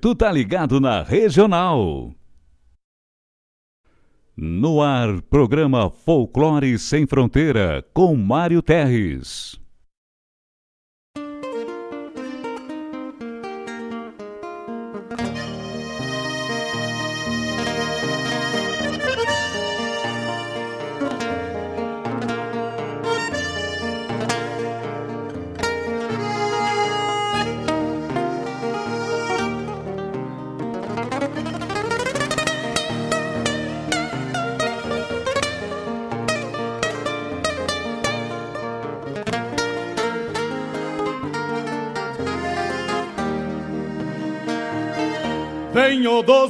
Tu tá ligado na Regional. No ar, programa Folclore Sem Fronteira, com Mário Terres.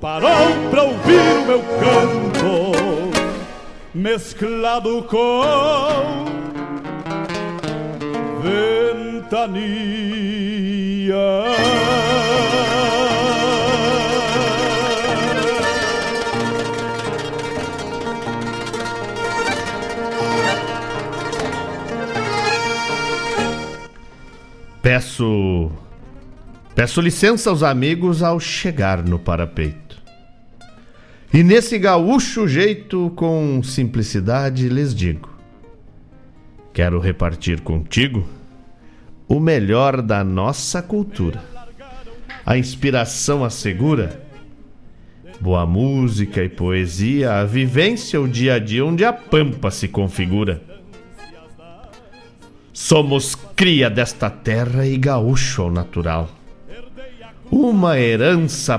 parou pra ouvir o meu canto, mesclado com ventania. Peço. Peço licença aos amigos ao chegar no parapeito. E nesse gaúcho jeito, com simplicidade, lhes digo: Quero repartir contigo o melhor da nossa cultura. A inspiração assegura boa música e poesia, a vivência, o dia a dia onde a pampa se configura. Somos cria desta terra e gaúcho ao natural. Uma herança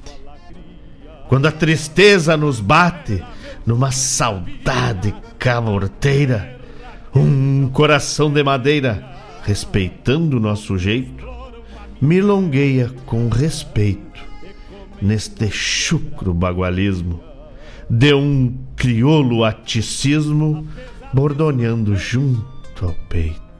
Quando a tristeza nos bate, numa saudade caborteira, um coração de madeira, respeitando o nosso jeito, milongueia com respeito neste chucro bagualismo de um crioulo aticismo bordoneando junto ao peito.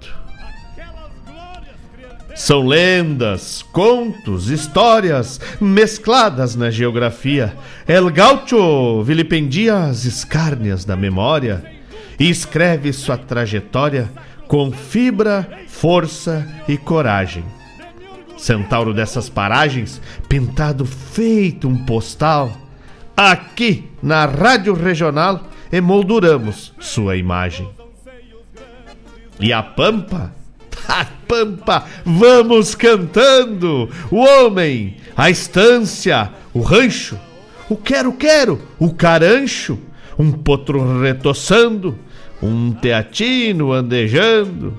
São lendas, contos, histórias mescladas na geografia. El Gaucho vilipendia as escárnias da memória e escreve sua trajetória com fibra, força e coragem. Centauro dessas paragens, pintado feito um postal, aqui na Rádio Regional emolduramos sua imagem. E a Pampa? A Pampa, vamos cantando! O homem, a estância, o rancho, o quero-quero, o carancho, um potro retoçando, um teatino andejando,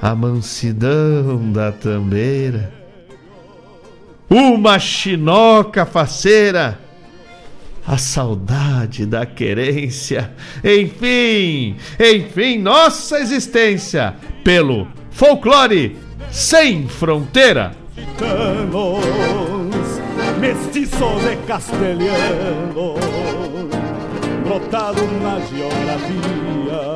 a mansidão da tambeira, uma chinoca faceira, a saudade da querência, enfim, enfim, nossa existência pelo folclore sem fronteira. Gitanos, mestiços de castelhano, brotado na geografia.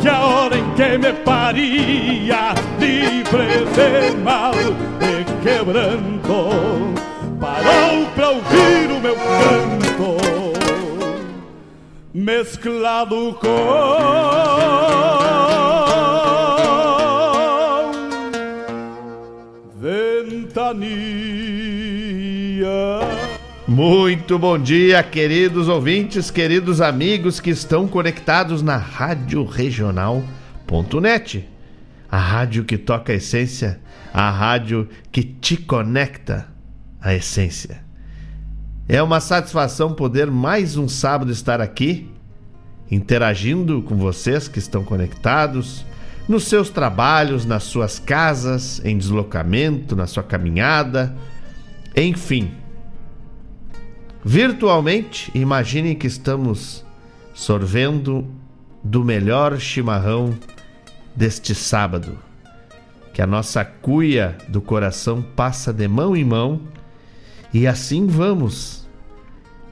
Que a hora em que me paria, livre de mal e quebranto, parou pra ouvir o meu canto, mesclado com Muito bom dia, queridos ouvintes, queridos amigos que estão conectados na Rádio Regional.net. A rádio que toca a essência, a rádio que te conecta à essência. É uma satisfação poder mais um sábado estar aqui, interagindo com vocês que estão conectados, nos seus trabalhos, nas suas casas, em deslocamento, na sua caminhada, enfim. Virtualmente, imaginem que estamos sorvendo do melhor chimarrão deste sábado. Que a nossa cuia do coração passa de mão em mão e assim vamos,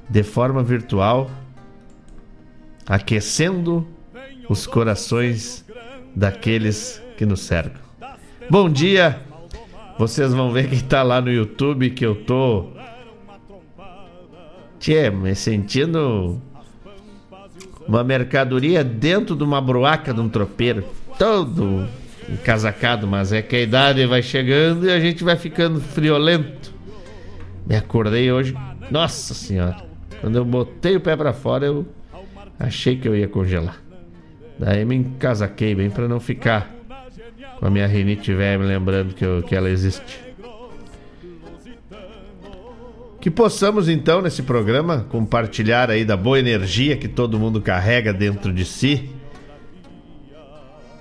de forma virtual, aquecendo os corações daqueles que nos cercam. Bom dia! Vocês vão ver quem está lá no YouTube que eu tô. Tchê, me sentindo uma mercadoria dentro de uma broaca de um tropeiro. Todo encasacado, mas é que a idade vai chegando e a gente vai ficando friolento. Me acordei hoje, nossa senhora. Quando eu botei o pé para fora, eu achei que eu ia congelar. Daí me encasaquei bem para não ficar com a minha rinite velha me lembrando que, eu, que ela existe. Que possamos então nesse programa compartilhar aí da boa energia que todo mundo carrega dentro de si.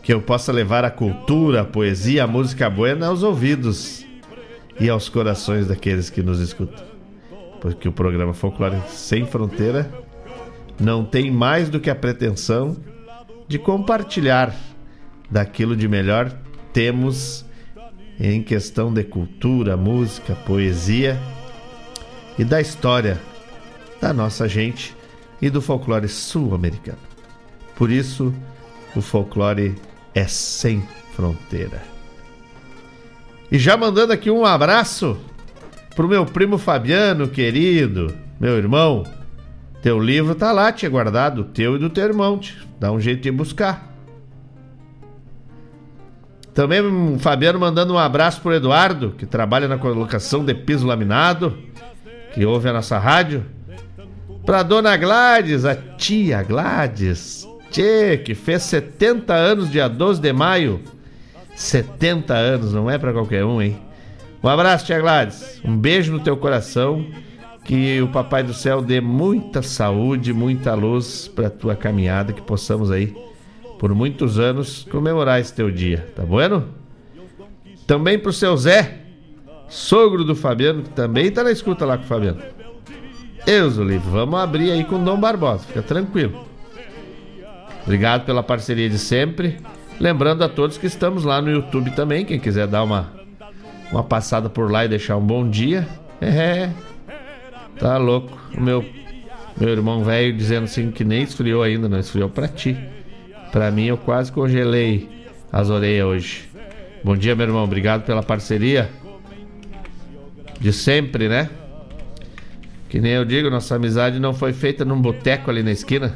Que eu possa levar a cultura, a poesia, a música buena aos ouvidos e aos corações daqueles que nos escutam. Porque o programa Folclore Sem Fronteira não tem mais do que a pretensão de compartilhar daquilo de melhor temos em questão de cultura, música, poesia e da história da nossa gente e do folclore sul-americano. Por isso, o folclore é sem fronteira. E já mandando aqui um abraço pro meu primo Fabiano, querido, meu irmão. Teu livro tá lá, tinha guardado, teu e do teu irmão. Dá um jeito de buscar. Também o Fabiano mandando um abraço pro Eduardo, que trabalha na colocação de piso laminado, que ouve a nossa rádio. Pra dona Gladys, a tia Gladys, tchê, que fez 70 anos dia 12 de maio. 70 anos, não é para qualquer um, hein? Um abraço, tia Gladys. Um beijo no teu coração. Que o Papai do Céu dê muita saúde, muita luz para tua caminhada, que possamos aí, por muitos anos, comemorar esse teu dia, tá bueno? Também pro seu Zé, sogro do Fabiano, que também tá na escuta lá com o Fabiano. Deus o livre, vamos abrir aí com Dom Barbosa, fica tranquilo. Obrigado pela parceria de sempre. Lembrando a todos que estamos lá no YouTube também, quem quiser dar uma, uma passada por lá e deixar um bom dia. É, tá louco. Meu, meu irmão velho dizendo assim que nem esfriou ainda, não esfriou pra ti. Pra mim eu quase congelei as orelhas hoje. Bom dia, meu irmão. Obrigado pela parceria. De sempre, né? Que nem eu digo, nossa amizade não foi feita num boteco ali na esquina.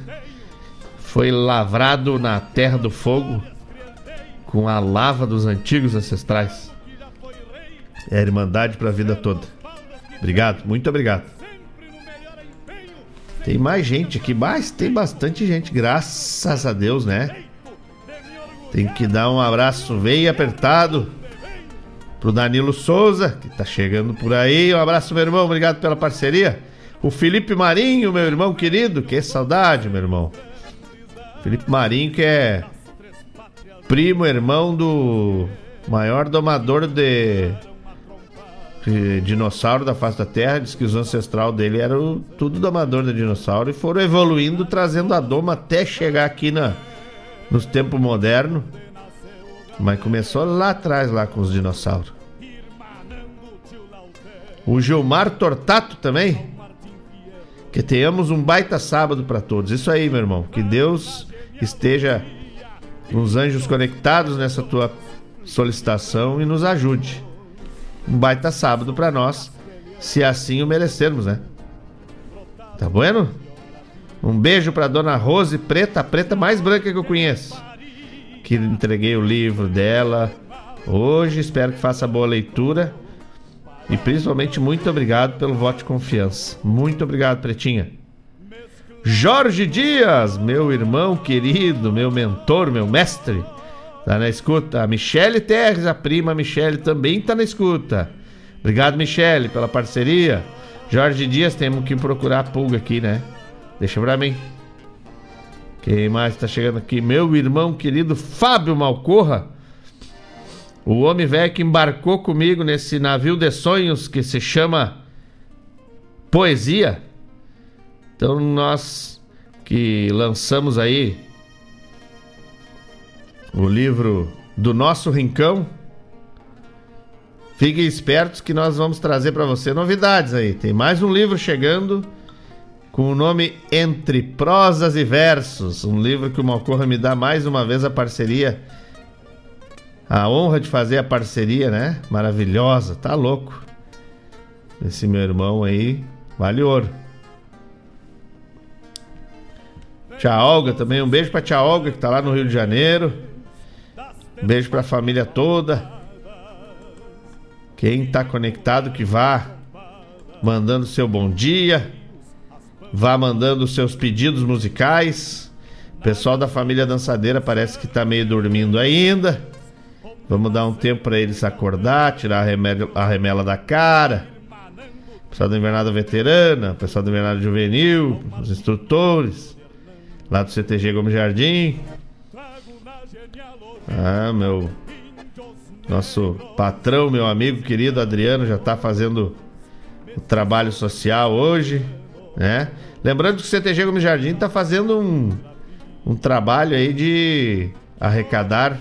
Foi lavrado na terra do fogo com a lava dos antigos ancestrais. É a irmandade para a vida toda. Obrigado, muito obrigado. Tem mais gente aqui, mas tem bastante gente, graças a Deus, né? Tem que dar um abraço bem apertado pro Danilo Souza, que tá chegando por aí. Um abraço, meu irmão, obrigado pela parceria. O Felipe Marinho, meu irmão querido, que saudade, meu irmão. Felipe Marinho, que é primo, irmão do maior domador de, dinossauro da face da Terra. Diz que os ancestral dele eram tudo domador de dinossauro e foram evoluindo, trazendo a doma até chegar aqui na, nos tempos modernos. Mas começou lá atrás, lá com os dinossauros. O Gilmar Tortato também. Que tenhamos um baita sábado para todos. Isso aí, meu irmão. Que Deus esteja uns anjos conectados nessa tua solicitação e nos ajude. Um baita sábado para nós, se assim o merecermos, né? Tá bueno? Um beijo para dona Rose Preta, a preta mais branca que eu conheço. Que entreguei o livro dela hoje. Espero que faça boa leitura. E principalmente muito obrigado pelo voto de confiança. Muito obrigado, Pretinha. Jorge Dias, meu irmão querido, meu mentor, meu mestre, tá na escuta. A Michele Terres, a prima Michele, também tá na escuta. Obrigado, Michele, pela parceria. Jorge Dias, temos que procurar a pulga aqui, né? Deixa pra mim. Quem mais tá chegando aqui? Meu irmão querido Fábio Malcorra. O homem velho que embarcou comigo nesse navio de sonhos que se chama Poesia. Então nós que lançamos aí o livro do nosso rincão. Fiquem espertos que nós vamos trazer para você novidades aí. Tem mais um livro chegando com o nome Entre Prosas e Versos, um livro que o Malcorra me dá mais uma vez a parceria, a honra de fazer a parceria, né? Maravilhosa, tá louco. Esse meu irmão aí, vale ouro. Tia Olga também, um beijo pra tia Olga que tá lá no Rio de Janeiro. Beijo pra família toda. Quem tá conectado que vá mandando seu bom dia, vá mandando seus pedidos musicais. O pessoal da família dançadeira parece que tá meio dormindo ainda. Vamos dar um tempo para eles acordar, tirar a, remédio, a remela da cara. O pessoal da invernada veterana, o pessoal da invernada juvenil, os instrutores lá do CTG Gomes Jardim. Ah, meu nosso patrão, meu amigo querido Adriano já está fazendo o trabalho social hoje, né? Lembrando que o CTG Gomes Jardim está fazendo um, um trabalho aí de arrecadar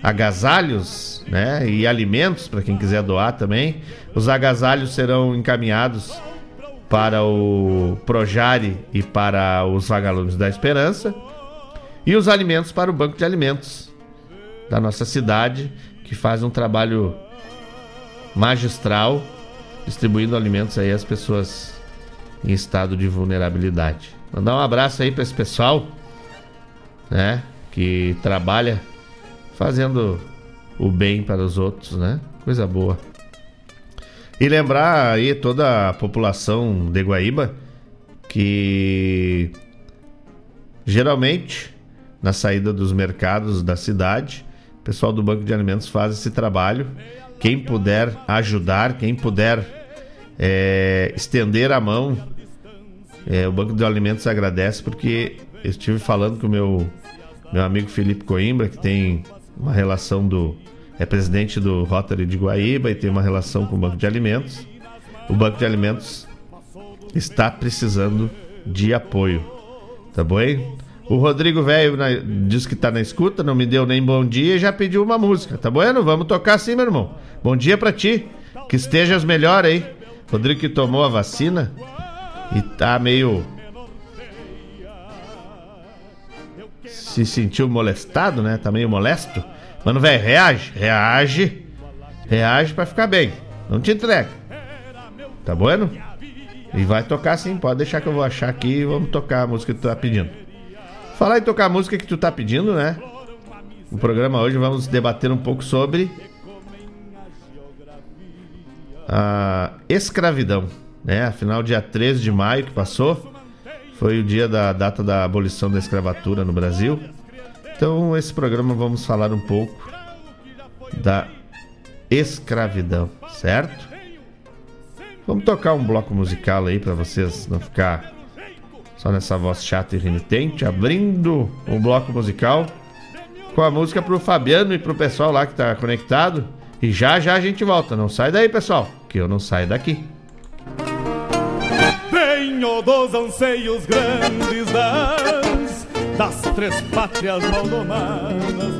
agasalhos, né? E alimentos para quem quiser doar também. Os agasalhos serão encaminhados para o Projare e para os vagalumes da Esperança e os alimentos para o Banco de Alimentos da nossa cidade, que faz um trabalho magistral distribuindo alimentos aí às pessoas em estado de vulnerabilidade. Mandar um abraço aí para esse pessoal, né, que trabalha fazendo o bem para os outros, né? Coisa boa. E lembrar aí toda a população de Guaíba que geralmente na saída dos mercados da cidade, pessoal do Banco de Alimentos faz esse trabalho. Quem puder ajudar, quem puder é, estender a mão, é, o Banco de Alimentos agradece porque eu estive falando com o meu, meu amigo Felipe Coimbra, que tem uma relação do é presidente do Rotary de Guaíba e tem uma relação com o Banco de Alimentos. O Banco de Alimentos está precisando de apoio. Tá bom? Hein? O Rodrigo Velho disse que tá na escuta, não me deu nem bom dia e já pediu uma música. Tá bueno? Vamos tocar sim, meu irmão. Bom dia para ti. Que estejas melhor aí. Rodrigo que tomou a vacina e tá meio se sentiu molestado, né? Tá meio molesto. Mano, velho, reage, reage. Reage para ficar bem. Não te entrega. Tá bueno? E vai tocar sim, pode deixar que eu vou achar aqui e vamos tocar a música que tu tá pedindo. Falar em tocar a música que tu tá pedindo, né? No programa hoje vamos debater um pouco sobre a escravidão, né? Afinal, dia 13 de maio que passou foi o dia da data da abolição da escravatura no Brasil. Então, esse programa vamos falar um pouco da escravidão, certo? Vamos tocar um bloco musical aí para vocês não ficar só nessa voz chata e renitente, abrindo um bloco musical com a música pro Fabiano e pro pessoal lá que tá conectado. E já já a gente volta. Não sai daí, pessoal, que eu não saio daqui. Venho dos anseios grandes das das três pátrias maldomadas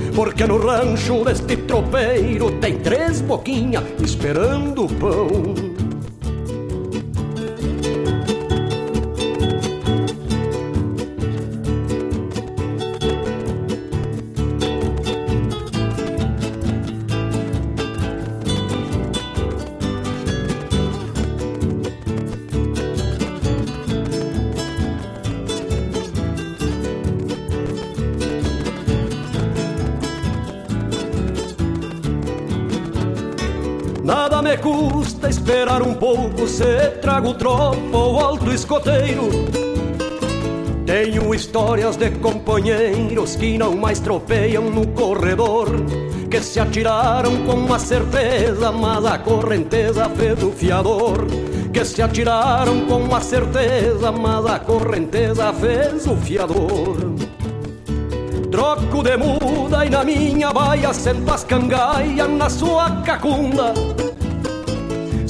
Porque no rancho deste tropeiro tem três boquinhas esperando pão. Pouco se trago tropa ou alto escoteiro. Tenho histórias de companheiros que não mais tropeiam no corredor, que se atiraram com uma certeza, mas a correnteza fez o fiador. Que se atiraram com uma certeza, mas a correnteza fez o fiador. Troco de muda e na minha baia sento as cangaias na sua cacunda.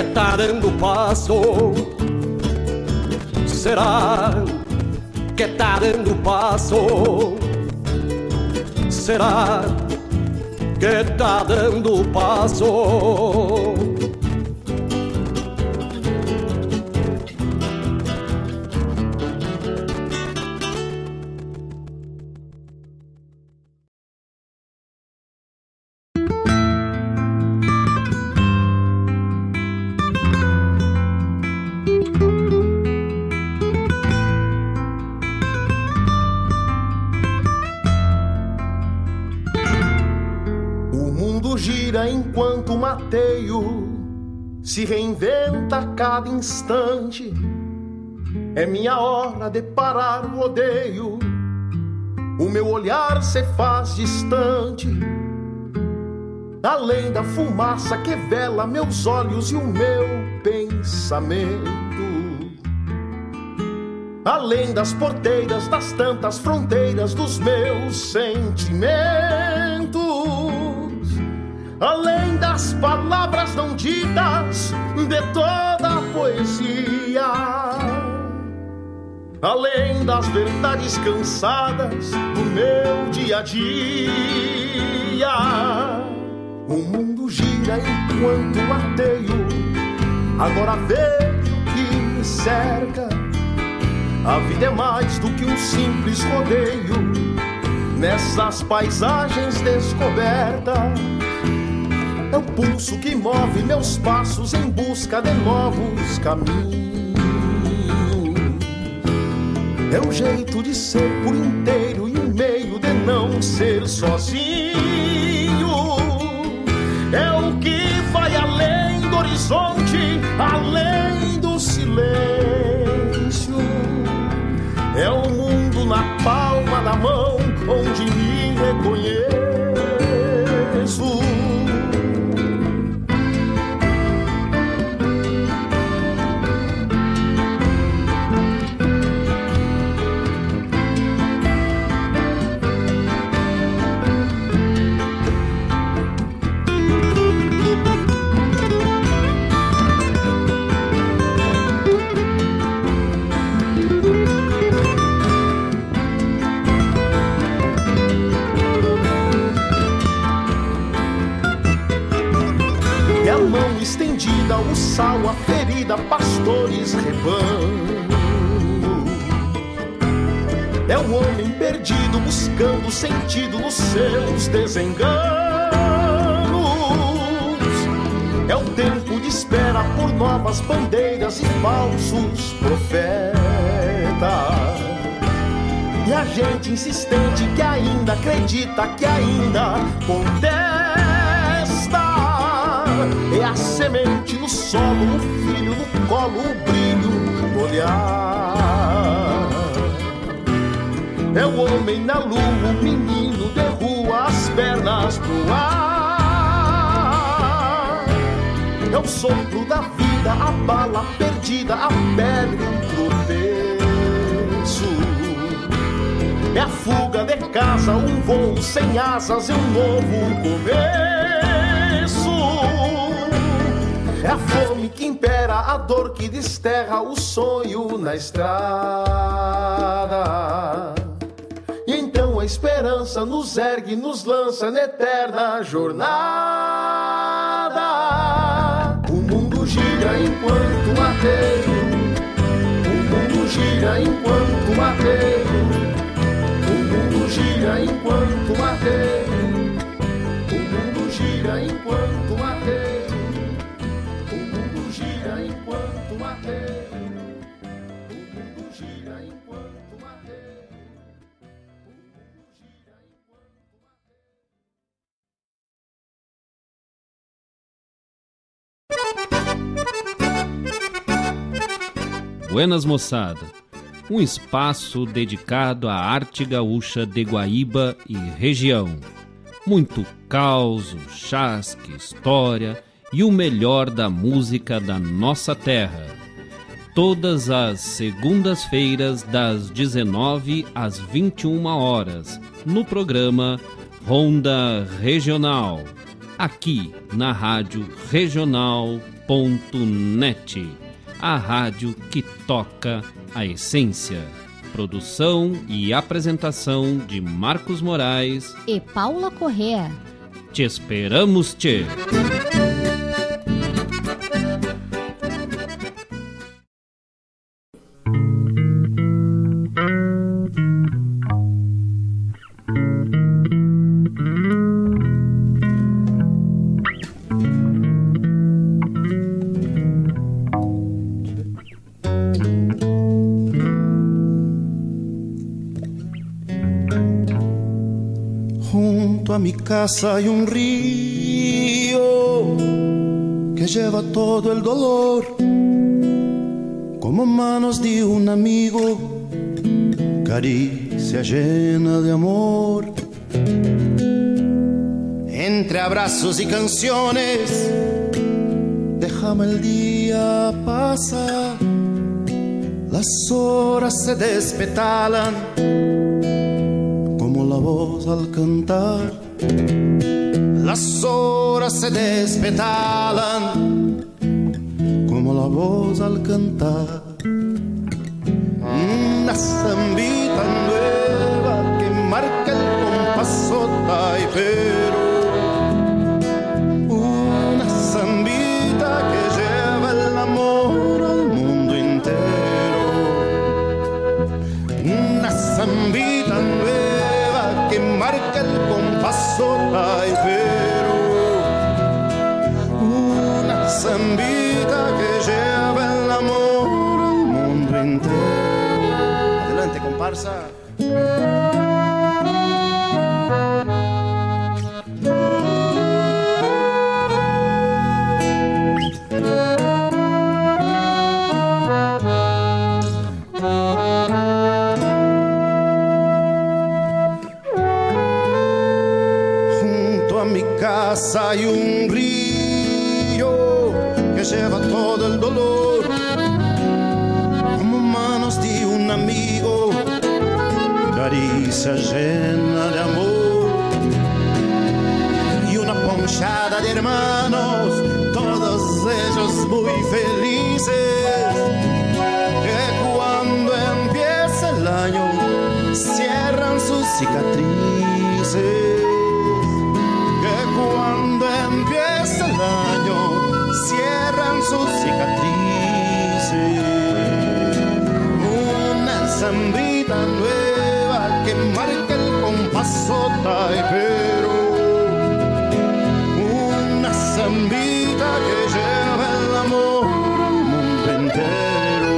que tá dando passo? Será que tá dando passo? Será que tá dando passo? Se reinventa a cada instante. É minha hora de parar o odeio. O meu olhar se faz distante. Além da fumaça que vela meus olhos e o meu pensamento. Além das porteiras das tantas fronteiras dos meus sentimentos além palavras não ditas de toda a poesia, além das verdades cansadas do meu dia a dia. O mundo gira enquanto mateio, agora vejo que me cerca. A vida é mais do que um simples rodeio nessas paisagens descobertas é o pulso que move meus passos em busca de novos caminhos. É o jeito de ser por inteiro e o meio de não ser sozinho. É o que vai além do horizonte, além do silêncio. É o mundo na palma da mão o sal, a ferida, pastores, rebanho. É o homem perdido buscando sentido nos seus desenganos. É o tempo de espera por novas bandeiras e falsos profetas. E a gente insistente que ainda acredita, que ainda contesta. É a semente no solo, o filho no colo, o brilho no olhar. É o homem na lua, o menino de rua, as pernas pro ar. É o sopro da vida, a bala perdida, a pele um tropeço. É a fuga de casa, um voo sem asas e um novo começo. É a fome que impera, a dor que desterra o sonho na estrada. E então a esperança nos ergue, nos lança na eterna jornada. O mundo gira enquanto mateio. O mundo gira enquanto mateio. O mundo gira enquanto mateio. O mundo gira enquanto mateio. Buenas moçada, um espaço dedicado à arte gaúcha de Guaíba e região. Muito caos, chasque, história e o melhor da música da nossa terra. Todas as segundas-feiras, das 19 às 21 horas, no programa Ronda Regional, aqui na Rádio Regional.net a rádio que toca a essência. Produção e apresentação de Marcos Moraes e Paula Correa. Te esperamos, te. Casa hay un río que lleva todo el dolor, como manos de un amigo, caricia llena de amor. Entre abrazos y canciones, déjame el día pasar, las horas se despetalan como la voz al cantar las horas se despetalan como la voz al cantar. Una zambita nueva que marca el compaso taipero. Llena de amor y una ponchada de hermanos, todos ellos muy felices, que cuando empieza el año cierran sus cicatrices que cuando empieza el año cierran sus cicatrices. Una zambita nueva que marca el compaso taipero. Una zambita que lleva el amor al mundo entero.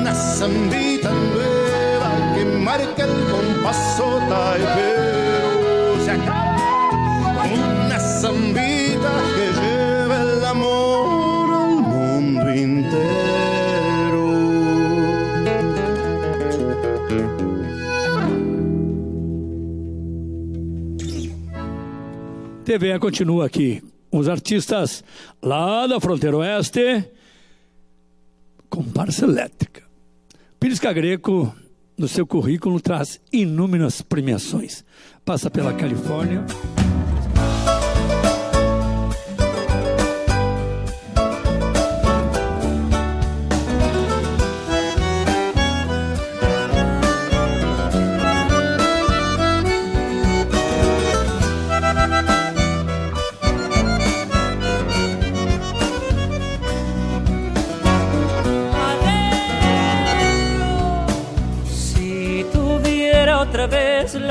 Una zambita nueva que marca el compaso taipero. TVE continua aqui. Os artistas lá da fronteira oeste, comparsa elétrica. Pires Cagreco, no seu currículo, traz inúmeras premiações. Passa pela Califórnia.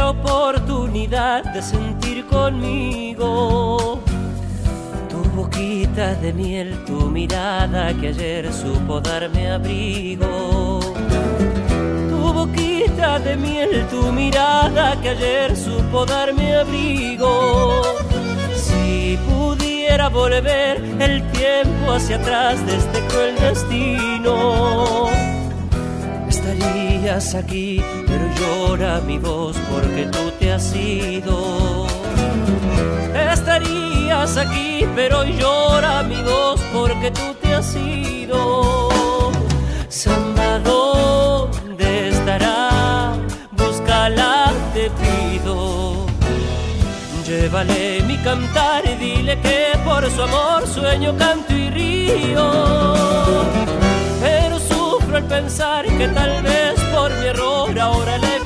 Oportunidad de sentir conmigo tu boquita de miel, tu mirada que ayer supo darme abrigo. Tu boquita de miel, tu mirada que ayer supo darme abrigo. Si pudiera volver el tiempo hacia atrás de este cruel destino estarías aquí, llora mi voz porque tú te has ido. Estarías aquí, pero llora mi voz porque tú te has ido. Samba, ¿dónde estará? Búscala, te pido. Llévale mi cantar y dile que por su amor sueño, canto y río pero sufro al pensar que tal vez mi error ahora la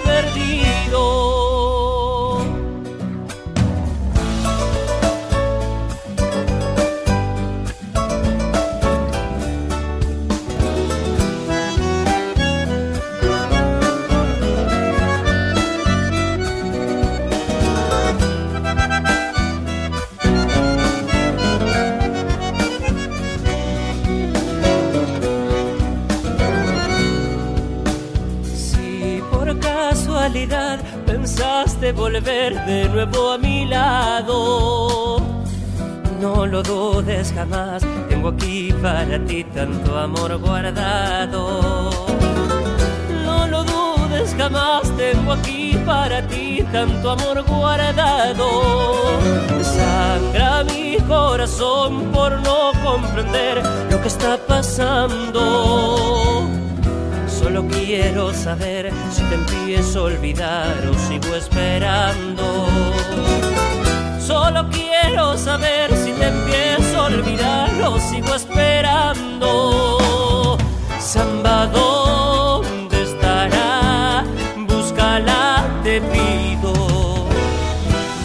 pensaste volver de nuevo a mi lado, no lo dudes jamás, tengo aquí para ti tanto amor guardado. No lo dudes jamás, tengo aquí para ti tanto amor guardado. Sangra mi corazón por no comprender lo que está pasando. Solo quiero saber si te empiezo a olvidar o sigo esperando. Solo quiero saber si te empiezo a olvidar o sigo esperando. Samba, ¿dónde estará? Búscala, te pido.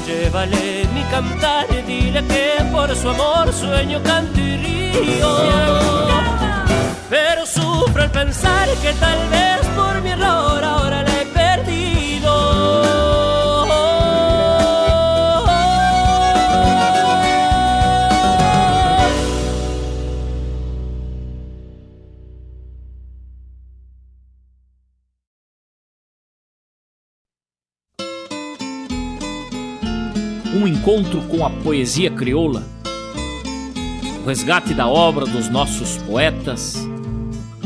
Llévale mi cantar dile que por su amor sueño canto y río. Pero sufro al pensar que tal vez por mi error ahora la he perdido. um encontro com a poesia crioula, o resgate da obra dos nossos poetas,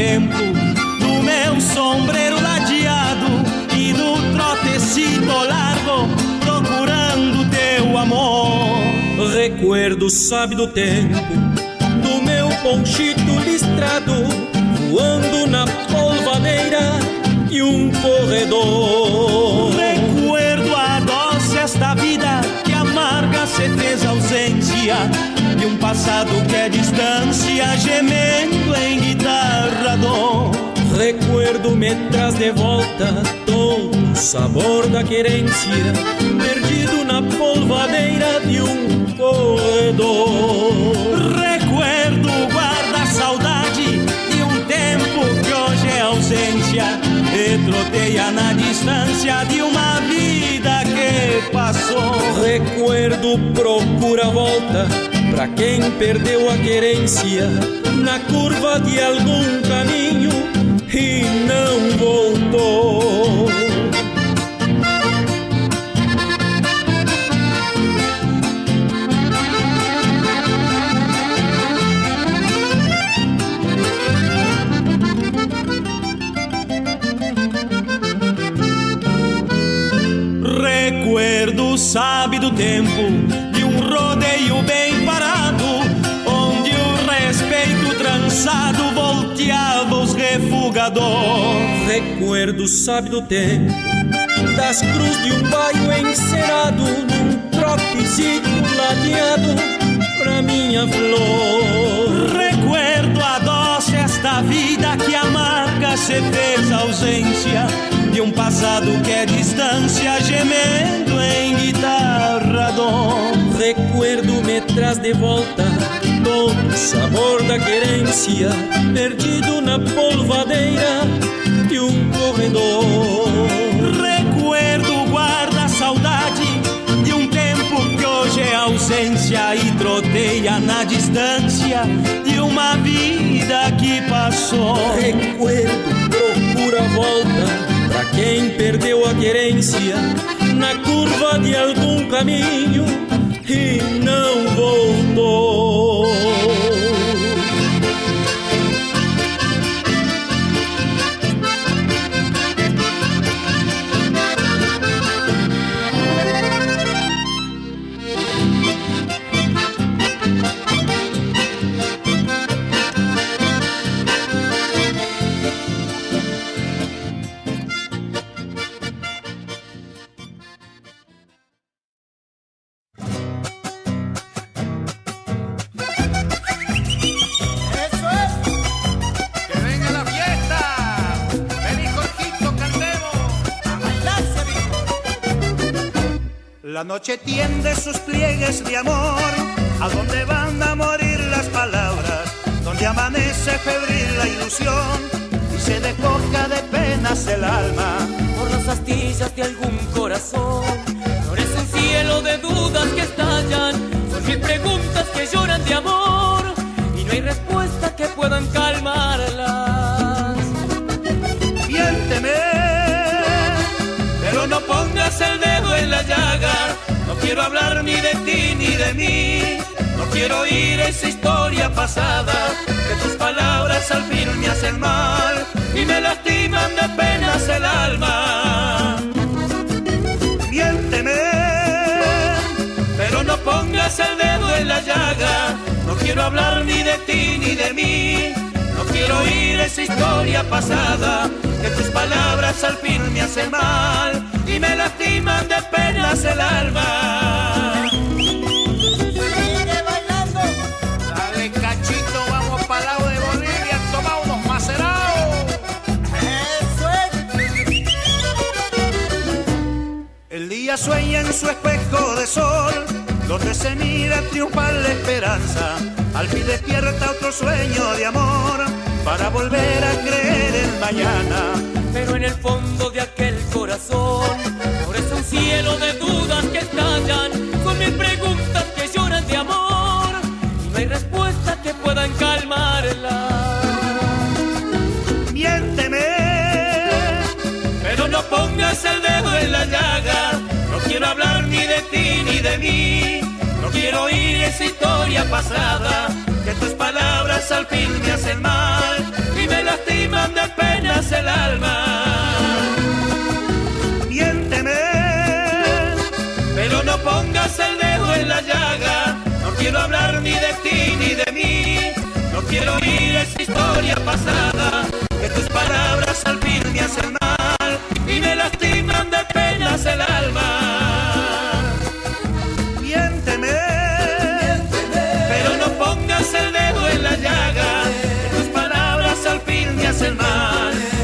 Tempo do meu sombreiro ladeado e do trotecito largo procurando teu amor. Recuerdo sabe do tempo do meu ponchito listrado voando na polvadeira e um corredor. Recuerdo a doce esta vida que amarga fez ausência um passado que é distância gemendo em guitarra dor. Recuerdo me traz de volta todo o sabor da querência perdido na polvadeira de um corredor. Recuerdo guarda saudade de um tempo que hoje é ausência e na distância de uma vida que passou. Recuerdo procura volta Pra quem perdeu a querência na curva de algum caminho e não voltou. Recuerdo sabe do tempo refugador. Recuerdo sabe do tempo das cruz de um baio encerado num trotecito ladeado pra minha flor. Recuerdo a doce esta vida que amarga se fez ausência de um passado que é distância gemendo em guitarra dom. Recuerdo me traz de volta sabor da querência perdido na polvadeira de um corredor. Recuerdo guarda saudade de um tempo que hoje é ausência e troteia na distância de uma vida que passou. Recuerdo procura volta Pra quem perdeu a querência na curva de algum caminho e não voltou. Noche tiende sus pliegues de amor, a donde van a morir las palabras, donde amanece febril la ilusión y se despoja de penas el alma. Por las astillas de algún corazón, florece un cielo de dudas que estallan, son mil preguntas que lloran de amor y no hay respuestas que puedan calmarlas. Quiero hablar ni de ti ni de mí. No quiero oír esa historia pasada. Que tus palabras al fin me hacen mal y me lastiman de penas el alma. Miénteme, pero no pongas el dedo en la llaga. No quiero hablar ni de ti ni de mí. No quiero oír esa historia pasada, que tus palabras al fin me hacen mal y me lastiman de penas el alma. Sigue bailando. Dale cachito, vamos para lado de Bolivia, toma unos macerados. El día sueña en su espejo de sol, donde se mira triunfar la esperanza. Al fin despierta otro sueño de amor, para volver a creer en mañana. Pero en el fondo de aquel corazón, florece un cielo de dudas que estallan, con mil preguntas que lloran de amor y no hay respuestas que puedan calmarlas. Miénteme, pero no pongas el dedo en la llaga. No quiero hablar ni de ti ni de mí. No quiero oír esa historia pasada. Que tus palabras al fin me hacen mal y me lastiman de penas el alma. El dedo en la llaga. No quiero hablar ni de ti ni de mí. No quiero oír esa historia pasada. Que tus palabras al fin me hacen mal y me lastiman de penas el alma. Miénteme, pero no pongas el dedo en la llaga. Que tus palabras al fin me hacen mal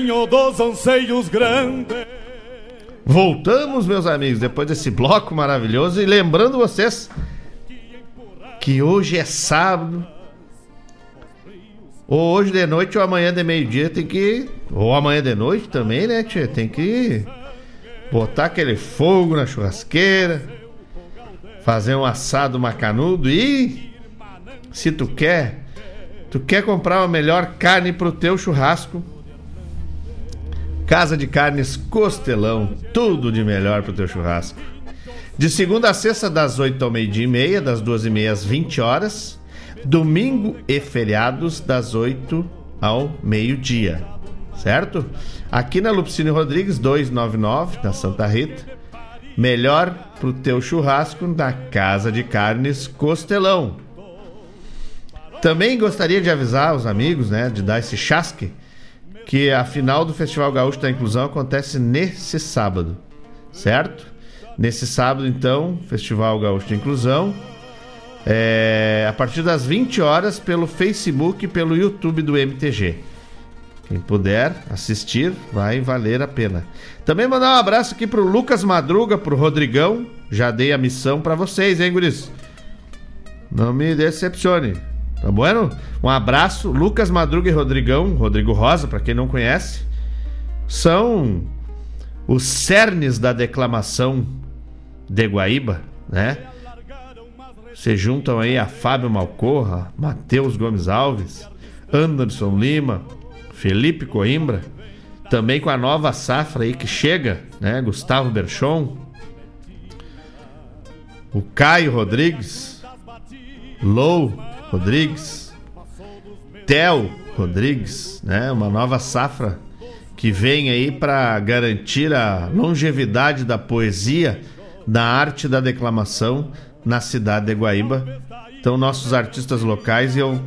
Tenho dos anseios grandes. Voltamos, meus amigos, depois desse bloco maravilhoso. E lembrando vocês que hoje é sábado. Ou hoje de noite ou amanhã de meio-dia tem que. Ou amanhã de noite também, né, tia? Tem que botar aquele fogo na churrasqueira, fazer um assado macanudo e. Se tu quer, tu quer comprar a melhor carne pro teu churrasco. Casa de Carnes Costelão, tudo de melhor pro teu churrasco. De segunda a sexta, das 8 ao meio-dia e meia, das 2 e meia às 20 horas. Domingo e feriados, das 8 ao meio-dia. Certo? Aqui na Lupicínio Rodrigues, 299, na Santa Rita. Melhor pro teu churrasco na Casa de Carnes Costelão. Também gostaria de avisar os amigos, né, de dar esse chasque, que a final do Festival Gaúcho da Inclusão acontece nesse sábado, certo? Nesse sábado, então, Festival Gaúcho da Inclusão, é, a partir das 20 horas, pelo Facebook e pelo YouTube do MTG. Quem puder assistir, vai valer a pena. Também mandar um abraço aqui pro Lucas Madruga, pro Rodrigão. Já dei a missão para vocês, hein, guris? Não me decepcione. Tá bueno? Um abraço, Lucas Madruga e Rodrigão, Rodrigo Rosa, para quem não conhece, são os cernes da declamação de Guaíba, né? Se juntam aí a Fábio Malcorra, Matheus Gomes Alves, Anderson Lima, Felipe Coimbra, também com a nova safra aí que chega, né? Gustavo Berchon, o Caio Rodrigues, Lou Rodrigues, Tel Rodrigues, né? Uma nova safra que vem aí para garantir a longevidade da poesia, da arte da declamação na cidade de Guaíba. Então nossos artistas locais e eu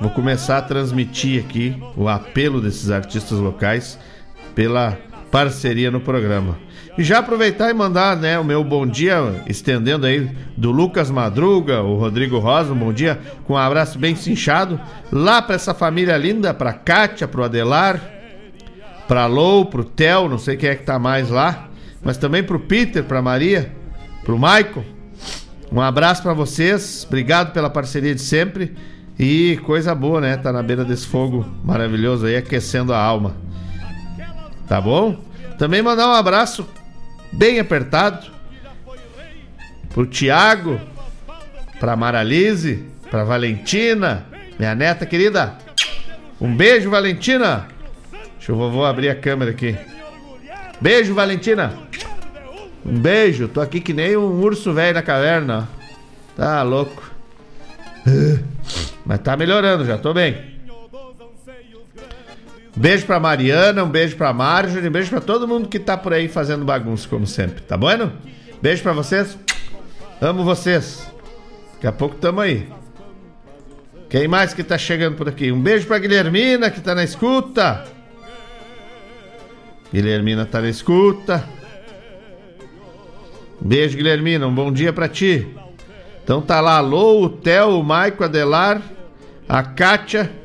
vou começar a transmitir aqui o apelo desses artistas locais pela parceria no programa. E já aproveitar e mandar né, o meu bom dia, estendendo aí do Lucas Madruga, o Rodrigo Rosa, um bom dia, com um abraço bem cinchado, lá para essa família linda, para Kátia, pro Adelar, para Lou, pro Theo, não sei quem é que tá mais lá, mas também pro Peter, pra Maria, pro Michael. Um abraço para vocês, obrigado pela parceria de sempre e coisa boa, né? Tá na beira desse fogo maravilhoso aí, aquecendo a alma. Tá bom? Também mandar um abraço bem apertado pro Tiago, pra Maralise, pra Valentina, minha neta querida. Um beijo, Valentina. Deixa o vovô abrir a câmera aqui. Beijo, Valentina. Um beijo. Tô aqui que nem um urso velho na caverna. Tá louco. Mas tá melhorando, já tô bem. Beijo pra Mariana, um beijo pra Marjorie, um beijo pra todo mundo que tá por aí fazendo bagunça, como sempre, tá bueno? Beijo pra vocês. Amo vocês. Daqui a pouco tamo aí. Quem mais que tá chegando por aqui? Um beijo pra Guilhermina, que tá na escuta. Guilhermina tá na escuta. Beijo, Guilhermina. Um bom dia pra ti. Então tá lá, alô, o Theo, o Maico, Adelar, a Kátia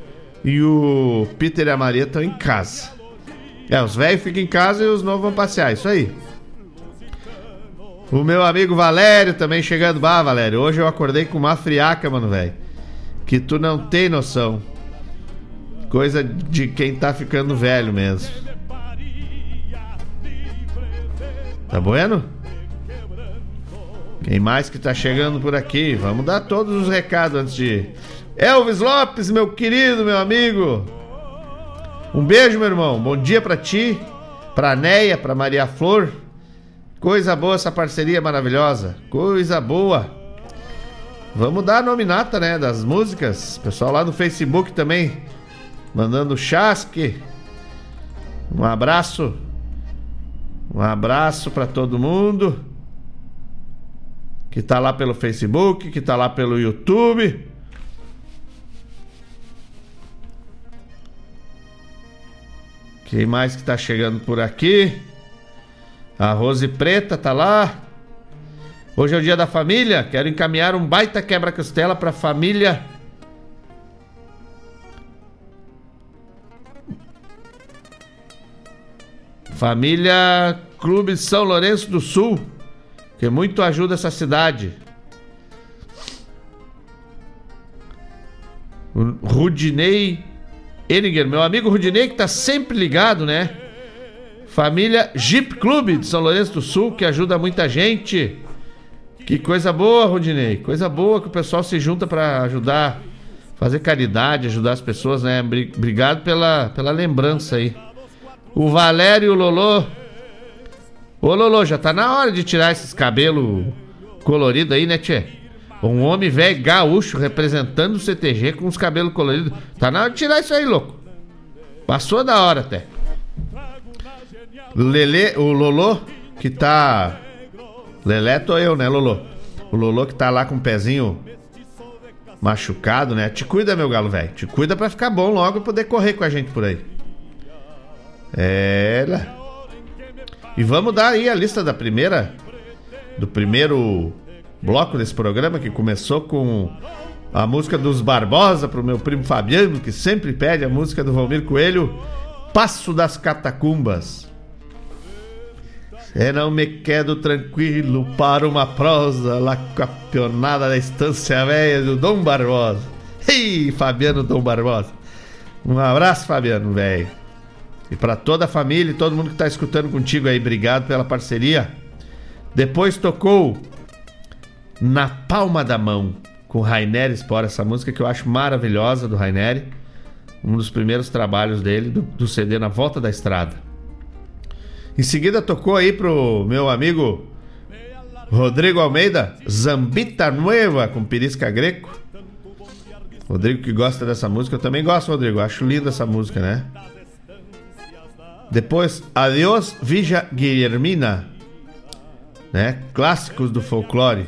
e o Peter e a Maria estão em casa. É, os velhos ficam em casa e os novos vão passear, isso aí. O meu amigo Valério também chegando. Bah, Valério, hoje eu acordei com uma friaca, mano, velho. Que tu não tem noção. Coisa de quem tá ficando velho mesmo. Tá bueno? Quem mais que tá chegando por aqui? Vamos dar todos os recados antes de. Elvis Lopes, meu querido, meu amigo. Um beijo, meu irmão. Bom dia pra ti, pra Neia, pra Maria Flor. Coisa boa essa parceria maravilhosa. Coisa boa. Vamos dar a nominata, né, das músicas. Pessoal lá no Facebook também mandando chasque. Um abraço. Um abraço pra todo mundo que tá lá pelo Facebook, que tá lá pelo YouTube. Quem mais que tá chegando por aqui? A Rose Preta tá lá. Hoje é o dia da família. Quero encaminhar um baita quebra-costela pra família. Família Clube São Lourenço do Sul que muito ajuda essa cidade. Rudinei Eniger, meu amigo Rudinei, que tá sempre ligado, né? Família Jeep Clube de São Lourenço do Sul, que ajuda muita gente. Que coisa boa, Rudinei. Coisa boa que o pessoal se junta para ajudar, fazer caridade, ajudar as pessoas, né? Obrigado pela, pela lembrança aí. O Valério Lolô Ô Lolo, já tá na hora de tirar esses cabelos coloridos aí, né, Tchê? Um homem velho gaúcho representando o CTG com os cabelos coloridos. Tá na hora de tirar isso aí, louco. Passou da hora até. Lele, o Lolo, que tá. Lelé tô eu, né, Lolo? O Lolo que tá lá com o pezinho machucado, né? Te cuida, meu galo velho. Te cuida pra ficar bom logo e poder correr com a gente por aí. É. E vamos dar aí a lista da primeira. Do primeiro bloco desse programa que começou com a música dos Barbosa pro meu primo Fabiano, que sempre pede a música do Valmir Coelho, Passo das Catacumbas. É não me quedo tranquilo para uma prosa lá campeonada da Estância Velha do Dom Barbosa. Ei, Fabiano Dom Barbosa. Um abraço, Fabiano, velho. E para toda a família e todo mundo que tá escutando contigo aí, obrigado pela parceria. Depois tocou Na Palma da Mão com Rainer Spor, essa música que eu acho maravilhosa do Rainer. Um dos primeiros trabalhos dele, do, do CD Na Volta da Estrada. Em seguida tocou aí pro meu amigo Rodrigo Almeida, Zambita Nueva com Pirisca Greco. Rodrigo que gosta dessa música, eu também gosto, Rodrigo. Acho linda essa música, né? Depois, Adiós Vija Guilhermina, né? Clássicos do folclore.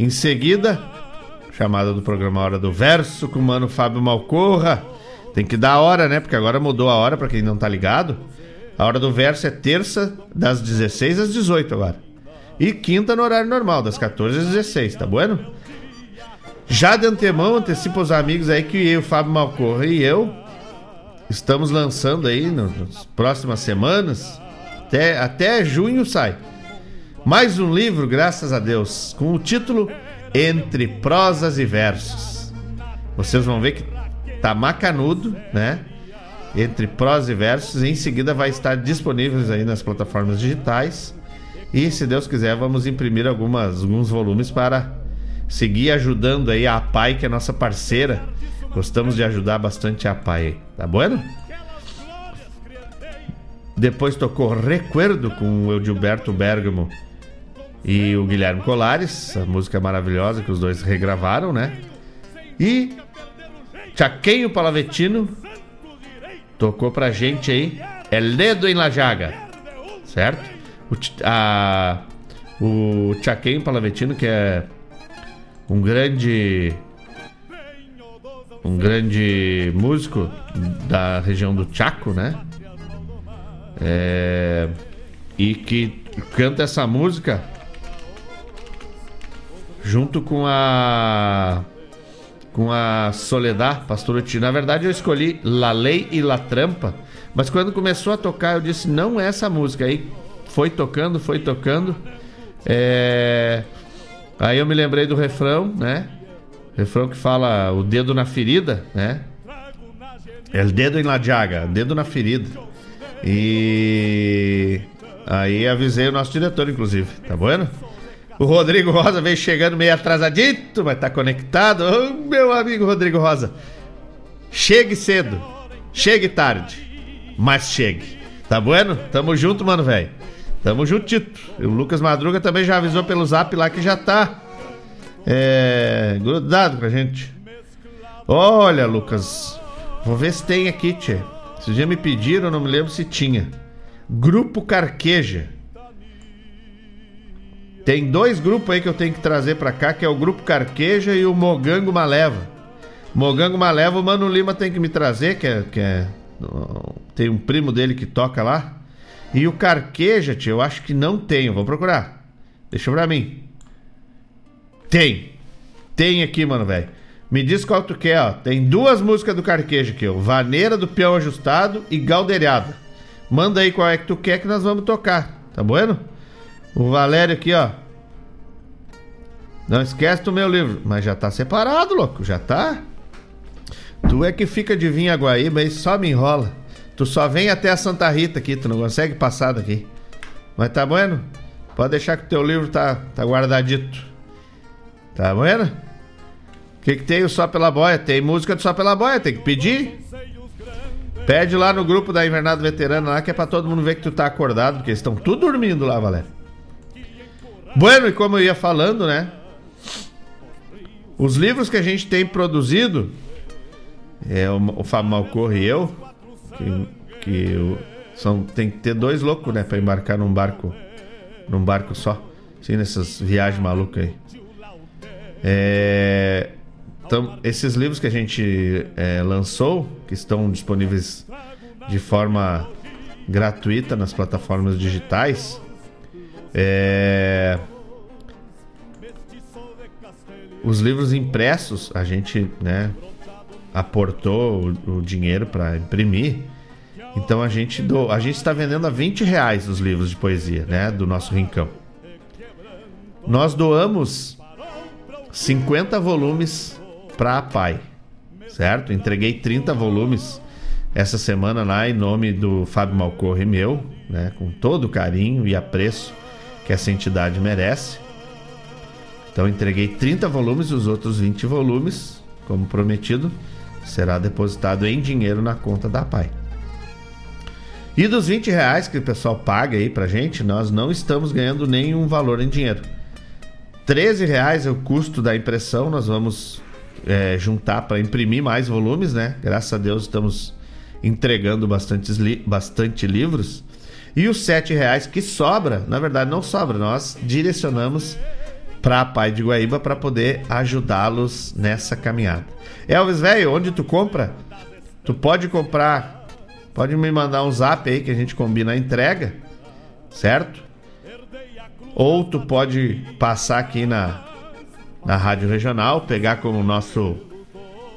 Em seguida, chamada do programa Hora do Verso com o mano Fábio Malcorra. Tem que dar a hora, né? Porque agora mudou a hora para quem não tá ligado. A hora do verso é terça, das 16 às 18 agora. E quinta no horário normal, das 14 às 16, tá bueno? Já de antemão, antecipa os amigos aí que eu, Fábio Malcorra e eu estamos lançando aí nas próximas semanas, até, até junho sai. Mais um livro, graças a Deus, com o título Entre Prosas e Versos. Vocês vão ver que tá macanudo, né? Entre prosas e versos. Em seguida vai estar disponíveis aí nas plataformas digitais. E se Deus quiser, vamos imprimir algumas, alguns volumes para seguir ajudando aí a APAI, que é nossa parceira. Gostamos de ajudar bastante a APAI, tá bueno? Depois tocou Recuerdo com o Edilberto Bergamo e o Guilherme Colares, a música maravilhosa que os dois regravaram, né? E Chaqueio Palavetino tocou pra gente aí El Dedo em La Jaga, certo? O, a, o Chaqueio Palavetino, que é um grande um grande músico da região do Chaco, né? É, e que canta essa música junto com a com a Soledad Pastorucci. Na verdade, eu escolhi La Lei e La Trampa, mas quando começou a tocar, eu disse: não é essa música. Aí foi tocando, foi tocando. É... Aí eu me lembrei do refrão, né? Refrão que fala o dedo na ferida, né? É o dedo em la jaga, dedo na ferida. E aí avisei o nosso diretor, inclusive, tá bueno? O Rodrigo Rosa veio chegando meio atrasadito, mas tá conectado. Oh, meu amigo Rodrigo Rosa. Chegue cedo, chegue tarde, mas chegue. Tá bueno? Tamo junto, mano, velho. Tamo juntito. O Lucas Madruga também já avisou pelo zap lá que já tá é, grudado pra gente. Olha, Lucas, vou ver se tem aqui, tchê. Esse dia me pediram, não me lembro se tinha. Grupo Carqueja. Tem dois grupos aí que eu tenho que trazer pra cá, que é o Grupo Carqueja e o Mogango Maleva. Mogango Maleva, o Mano Lima tem que me trazer, que é, que é tem um primo dele que toca lá. E o Carqueja, tio, eu acho que não tem. Vou procurar. Deixa pra mim. Tem. Tem aqui, mano, velho. Me diz qual tu quer, ó. Tem duas músicas do Carqueja aqui, ó. Vaneira do Peão Ajustado e Galdeirada. Manda aí qual é que tu quer que nós vamos tocar. Tá bueno? O Valério aqui, ó. Não esquece do meu livro. Mas já tá separado, louco. Já tá. Tu é que fica de vinho Guaíba e só me enrola. Tu só vem até a Santa Rita aqui, tu não consegue passar daqui. Mas tá bueno? Pode deixar que o teu livro tá, tá guardadito. Tá bueno? O que, que tem o Só Pela Boia? Tem música do Só Pela Boia, tem que pedir. Pede lá no grupo da Invernada Veterana lá, que é pra todo mundo ver que tu tá acordado, porque eles estão tudo dormindo lá, Valério. Bueno, e como eu ia falando, né? Os livros que a gente tem produzido, é o, o Fábio Malcorre e eu, que, que são, tem que ter dois loucos, né? Pra embarcar num barco. Num barco só. Assim, nessas viagens malucas aí. É, então, esses livros que a gente é, lançou, que estão disponíveis de forma gratuita nas plataformas digitais, é, os livros impressos, a gente, né, aportou o, o dinheiro para imprimir. Então a gente do, a gente está vendendo a 20 reais os livros de poesia, né, do nosso rincão. Nós doamos 50 volumes para a Pai, certo? Entreguei 30 volumes essa semana lá em nome do Fábio Malcorre meu, né, com todo carinho e apreço que essa entidade merece. Então entreguei 30 volumes e os outros 20 volumes, como prometido, será depositado em dinheiro na conta da Pai. E dos 20 reais que o pessoal paga aí pra gente, nós não estamos ganhando nenhum valor em dinheiro. 13 reais é o custo da impressão, nós vamos é, juntar para imprimir mais volumes, né? Graças a Deus estamos entregando li bastante livros. E os 7 reais que sobra, na verdade não sobra, nós direcionamos para a Pai de Guaíba para poder ajudá-los nessa caminhada. Elvis, velho, onde tu compra? Tu pode comprar, pode me mandar um zap aí que a gente combina a entrega, certo? Ou tu pode passar aqui na, na Rádio Regional, pegar como nosso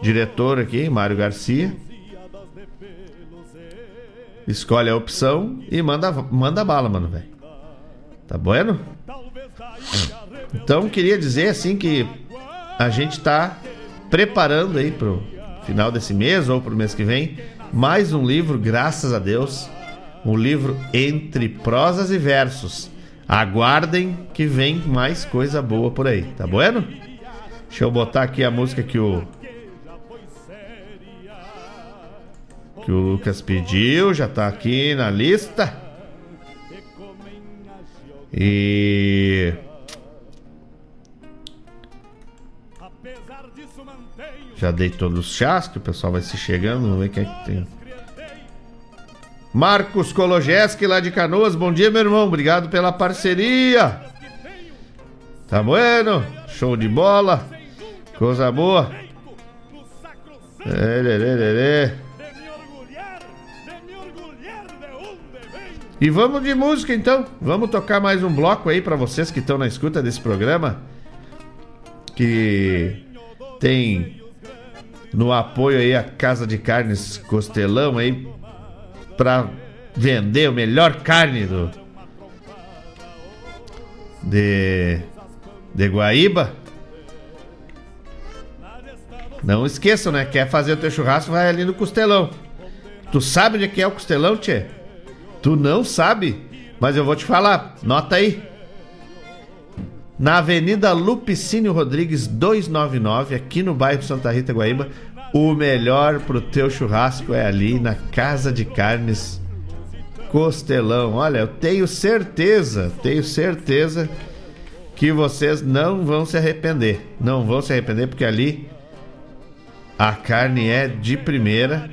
diretor aqui, Mário Garcia. Escolhe a opção e manda, manda bala, mano, velho. Tá bueno? Então queria dizer assim que a gente está preparando aí pro final desse mês ou pro mês que vem mais um livro, graças a Deus, um livro entre prosas e versos. Aguardem que vem mais coisa boa por aí, tá bueno? Deixa eu botar aqui a música que o que o Lucas pediu, já tá aqui na lista. E Já dei todos os chás, que o pessoal vai se chegando, vamos ver quem é que tem. Marcos Kologeski, lá de Canoas. Bom dia, meu irmão. Obrigado pela parceria. Tá bueno? Show de bola. Coisa boa. É, lê, lê, lê, E vamos de música então. Vamos tocar mais um bloco aí para vocês que estão na escuta desse programa. Que tem no apoio aí à Casa de Carnes Costelão aí para vender o melhor carne do de de Guaíba. Não esqueçam, né? Quer fazer o teu churrasco, vai ali no Costelão. Tu sabe onde é que é o Costelão, tchê? Tu não sabe? Mas eu vou te falar. Nota aí. Na Avenida Lupicínio Rodrigues 299, aqui no bairro Santa Rita Guaíba, o melhor pro teu churrasco é ali na Casa de Carnes Costelão. Olha, eu tenho certeza, tenho certeza que vocês não vão se arrepender. Não vão se arrepender porque ali a carne é de primeira.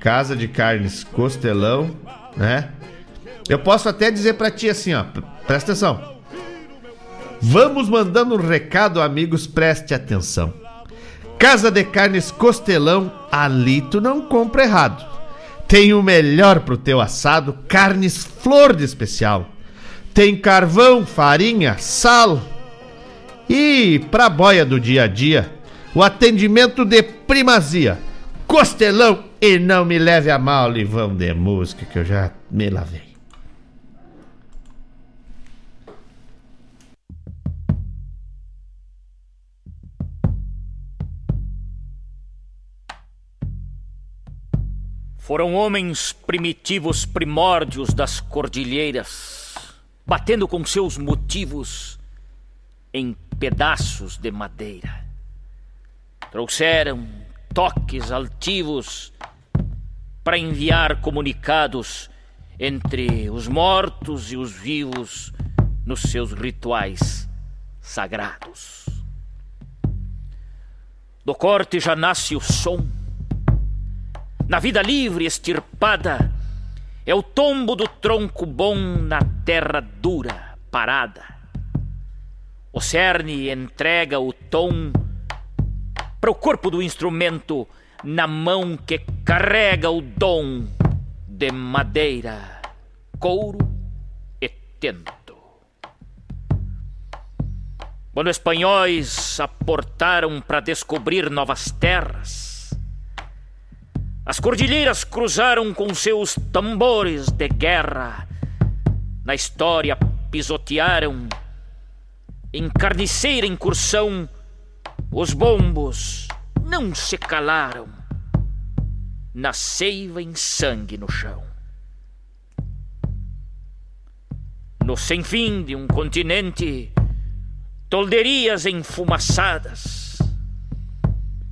Casa de Carnes Costelão, né? Eu posso até dizer para ti assim, ó, presta atenção. Vamos mandando um recado, amigos, preste atenção. Casa de Carnes Costelão, ali tu não compra errado. Tem o melhor pro teu assado, carnes flor de especial. Tem carvão, farinha, sal. E pra boia do dia a dia, o atendimento de primazia. Costelão e não me leve a mal, livão de música que eu já me lavei. Foram homens primitivos primórdios das cordilheiras, batendo com seus motivos em pedaços de madeira. Trouxeram toques altivos para enviar comunicados entre os mortos e os vivos nos seus rituais sagrados. Do corte já nasce o som na vida livre extirpada, é o tombo do tronco bom na terra dura, parada. O cerne entrega o tom para o corpo do instrumento na mão que carrega o dom de madeira, couro e tento. quando espanhóis aportaram para descobrir novas terras. As cordilheiras cruzaram com seus tambores de guerra. Na história pisotearam, em carniceira incursão, os bombos não se calaram. Na seiva em sangue no chão. No sem fim de um continente tolderias enfumaçadas.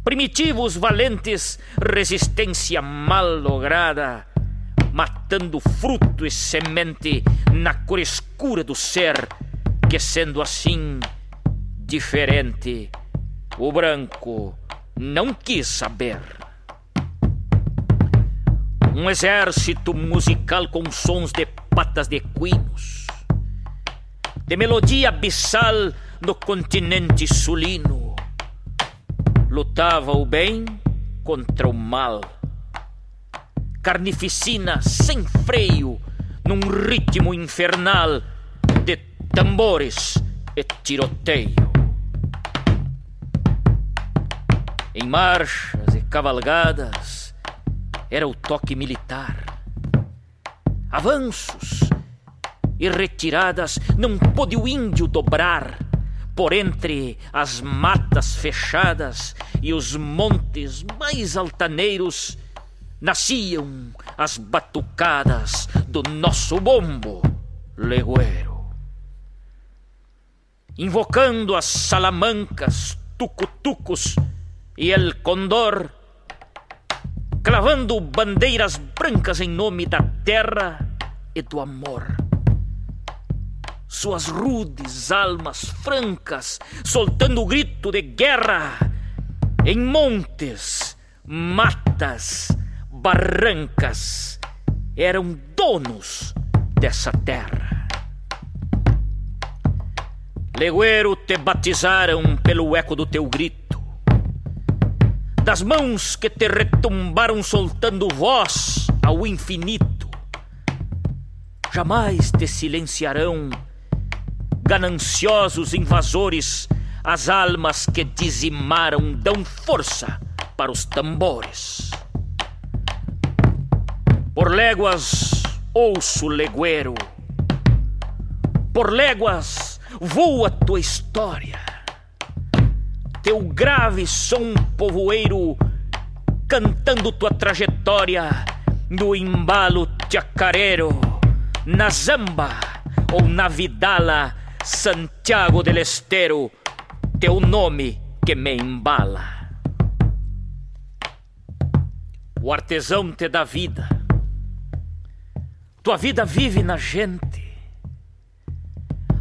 Primitivos valentes, resistência mal lograda, matando fruto e semente na cor escura do ser, que sendo assim diferente, o branco não quis saber. Um exército musical com sons de patas de equinos, de melodia abissal no continente sulino. Lutava o bem contra o mal. Carnificina sem freio, num ritmo infernal de tambores e tiroteio. Em marchas e cavalgadas era o toque militar. Avanços e retiradas não pôde o índio dobrar por entre as matas fechadas e os montes mais altaneiros, nasciam as batucadas do nosso bombo legueiro. Invocando as salamancas, tucutucos e el condor, clavando bandeiras brancas em nome da terra e do amor suas rudes almas francas, soltando o grito de guerra em montes, matas, barrancas, eram donos dessa terra. Legueiro te batizaram pelo eco do teu grito, das mãos que te retumbaram soltando voz ao infinito. Jamais te silenciarão gananciosos invasores, as almas que dizimaram dão força para os tambores. Por léguas ouço legueiro, por léguas voa tua história, teu grave som povoeiro cantando tua trajetória no embalo chacareiro, na zamba ou na vidala Santiago del Estero, teu nome que me embala. O artesão te dá vida, tua vida vive na gente.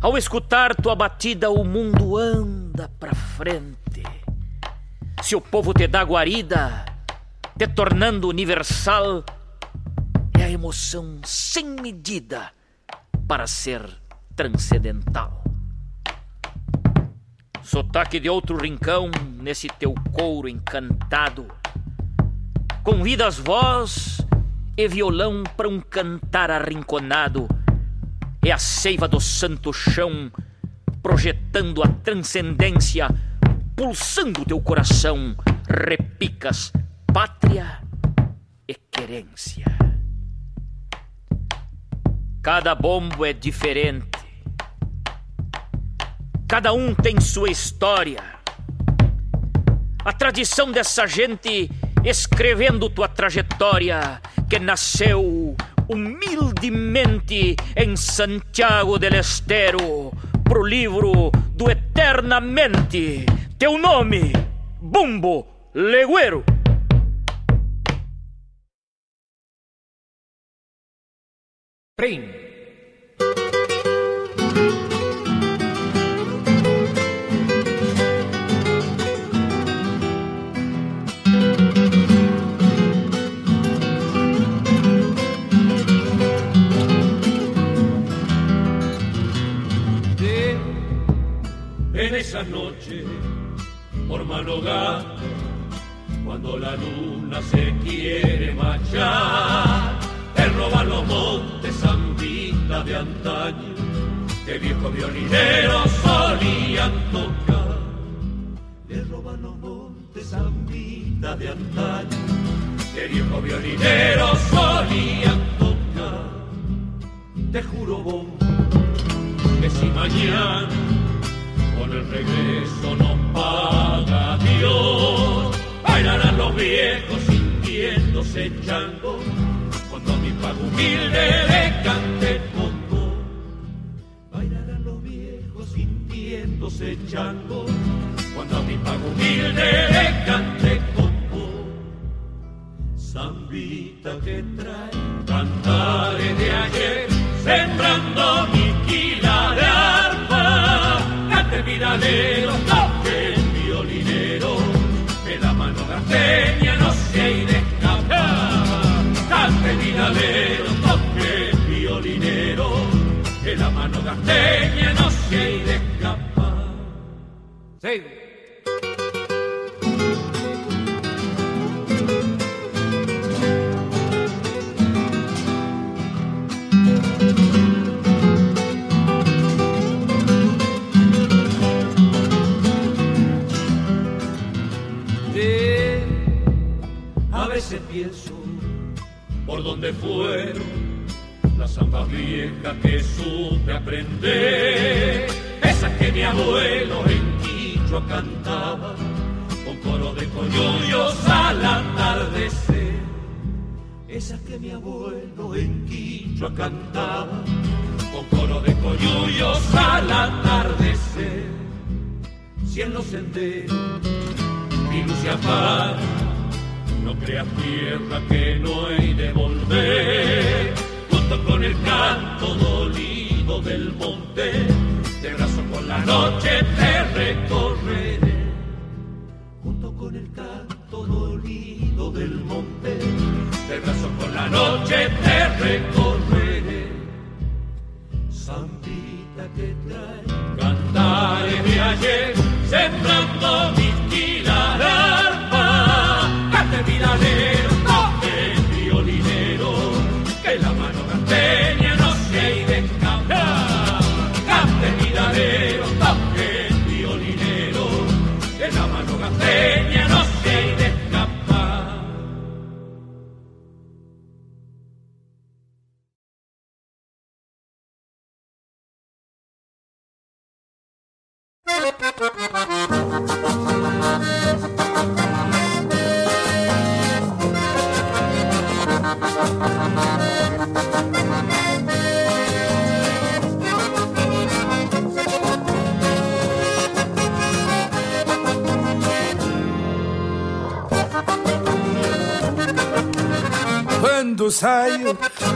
Ao escutar tua batida, o mundo anda pra frente. Se o povo te dá guarida, te tornando universal, é a emoção sem medida para ser transcendental. Sotaque de outro rincão nesse teu couro encantado. Convidas voz e violão para um cantar arrinconado. É a seiva do santo chão projetando a transcendência, pulsando teu coração. Repicas pátria e querência. Cada bombo é diferente Cada um tem sua história. A tradição dessa gente escrevendo tua trajetória, que nasceu humildemente em Santiago del Estero, pro livro do Eternamente. Teu nome, Bumbo Leguero. Prim.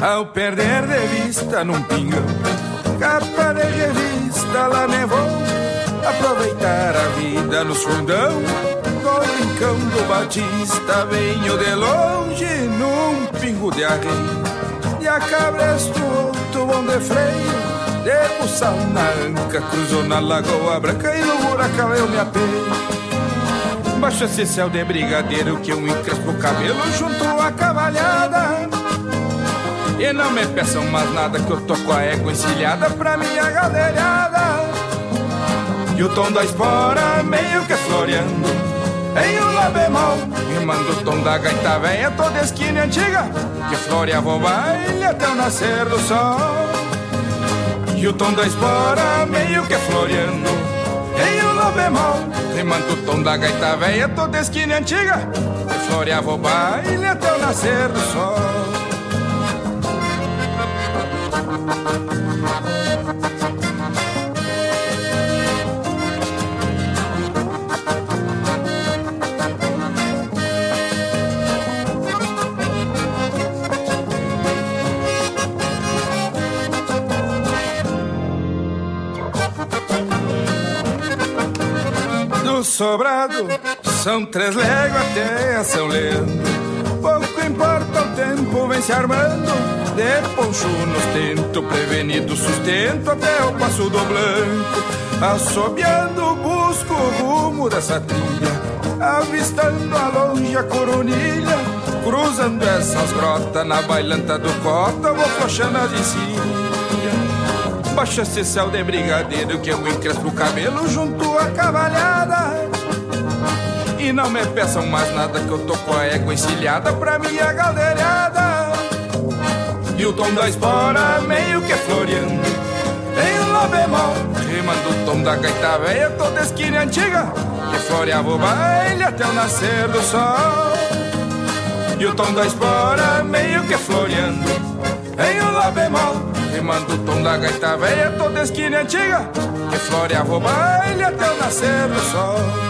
Ao perder de vista num pingão, capa de revista lá me vou, aproveitar a vida no fundão, no rincão do Batista, venho de longe num pingo de arreio, e a cabresto outro bom de freio, de buçal na anca, cruzou na lagoa branca e no buracão eu me apeio. Baixo esse céu de brigadeiro que eu encrespo o cabelo junto à cavalhada. E não me peçam mais nada que eu tô com a égua encilhada pra minha galerada. E o tom da espora meio que floreando em um lá bemol. Rimando o tom da gaita velha toda esquina antiga que floreava o baile até o nascer do sol. E o tom da espora meio que floreando em um lá bemol. Rimando o tom da gaita velha toda esquina antiga que floreava o baile até o nascer do sol. Sobrado são três léguas até São Leandro. Pouco importa o tempo, vem se armando. De poncho nos tento, prevenido sustento até o passo do blanco. Assobiando, busco o rumo dessa trilha, avistando a longe a coronilha. Cruzando essas grotas na bailanta do cota, vou flochando as encilhas. baixa esse céu de brigadeiro que eu encrespo o cabelo junto à cavalhada. E não me peçam mais nada que eu tô com a égua encilhada pra minha galdeirada. E o tom da espora meio que floreando. Em lá bemol, rimando o tom da gaita velha Toda esquina antiga que floreava o baile até o nascer do sol. E o tom da espora meio que floreando. Em lá bemol, rimando o tom da gaita velha Toda esquina antiga que floreava o baile até o nascer do sol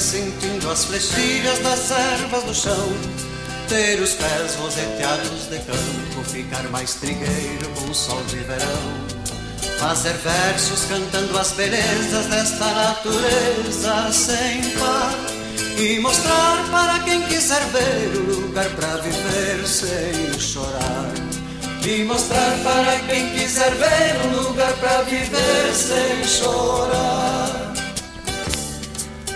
Sentindo as flechilhas das ervas no chão. Ter os pés roseteados de campo, ficar mais trigueiro com o sol de verão. Fazer versos cantando as belezas desta natureza sem par. E mostrar para quem quiser ver o lugar para viver sem chorar. E mostrar para quem quiser ver um lugar para viver sem chorar.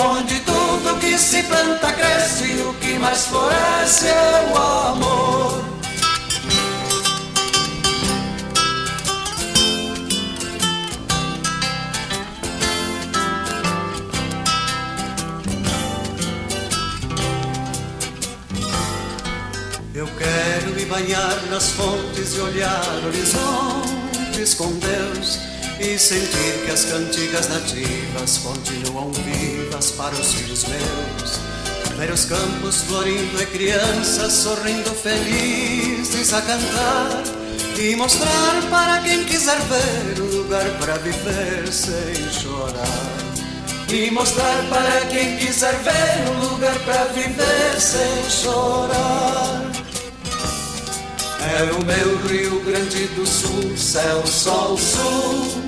Onde tudo que se planta cresce, o que mais floresce é o amor. Eu quero me banhar nas fontes e olhar horizontes com Deus e sentir que as cantigas nativas continuam vivas para os filhos meus. Ver os campos florindo e crianças sorrindo felizes a cantar e mostrar para quem quiser ver um lugar para viver sem chorar. E mostrar para quem quiser ver um lugar para viver sem chorar. É o meu Rio Grande do Sul, céu, sol, sul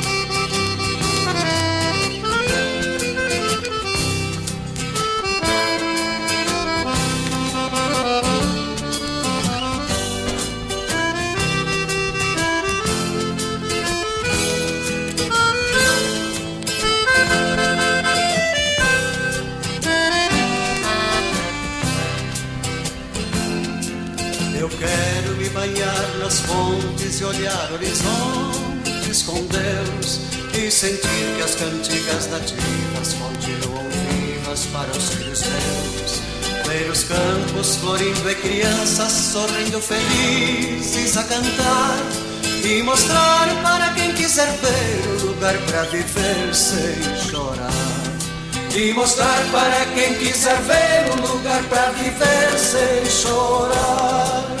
Fontes e olhar horizontes com Deus e sentir que as cantigas nativas continuam vivas para os filhos meus. Ver os campos florindo e crianças sorrindo felizes a cantar e mostrar para quem quiser ver o lugar para viver sem chorar. E mostrar para quem quiser ver um lugar para viver sem chorar.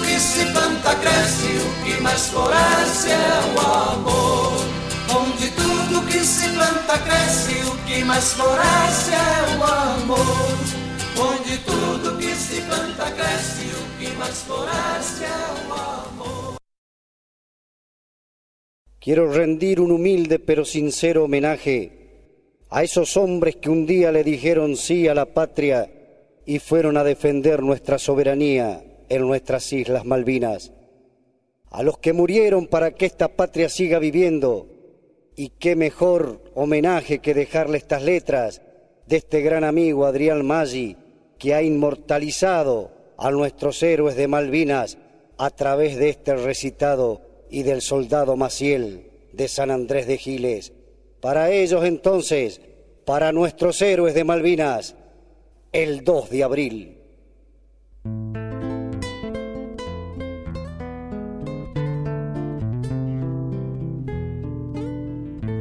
que se planta cresce, o que mais floresce é o amor. Onde tudo que se planta cresce, o que mais floresce é o amor. Onde tudo que se planta cresce, o que mais floresce é o amor. Quiero rendir un humilde pero sincero homenaje a esos hombres que un día le dijeron sí a la patria y fueron a defender nuestra soberanía en nuestras Islas Malvinas, a los que murieron para que esta patria siga viviendo, y qué mejor homenaje que dejarle estas letras de este gran amigo Adrián Maggi, que ha inmortalizado a nuestros héroes de Malvinas a través de este recitado y del soldado Maciel de San Andrés de Giles. Para ellos entonces, para nuestros héroes de Malvinas, el 2 de abril.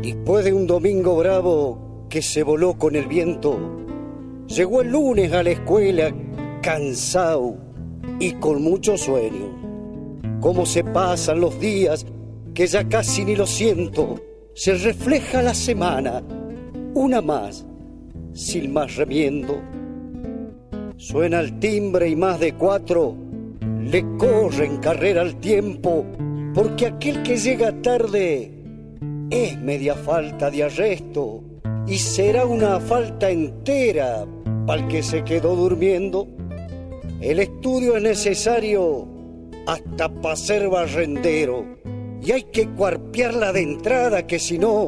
Después de un domingo bravo que se voló con el viento, llegó el lunes a la escuela cansado y con mucho sueño. Cómo se pasan los días que ya casi ni lo siento. Se refleja la semana, una más, sin más remiendo. Suena el timbre y más de cuatro le corren carrera al tiempo, porque aquel que llega tarde es media falta de arresto y será una falta entera para el que se quedó durmiendo. El estudio es necesario hasta para ser barrendero y hay que cuarpearla de entrada que si no,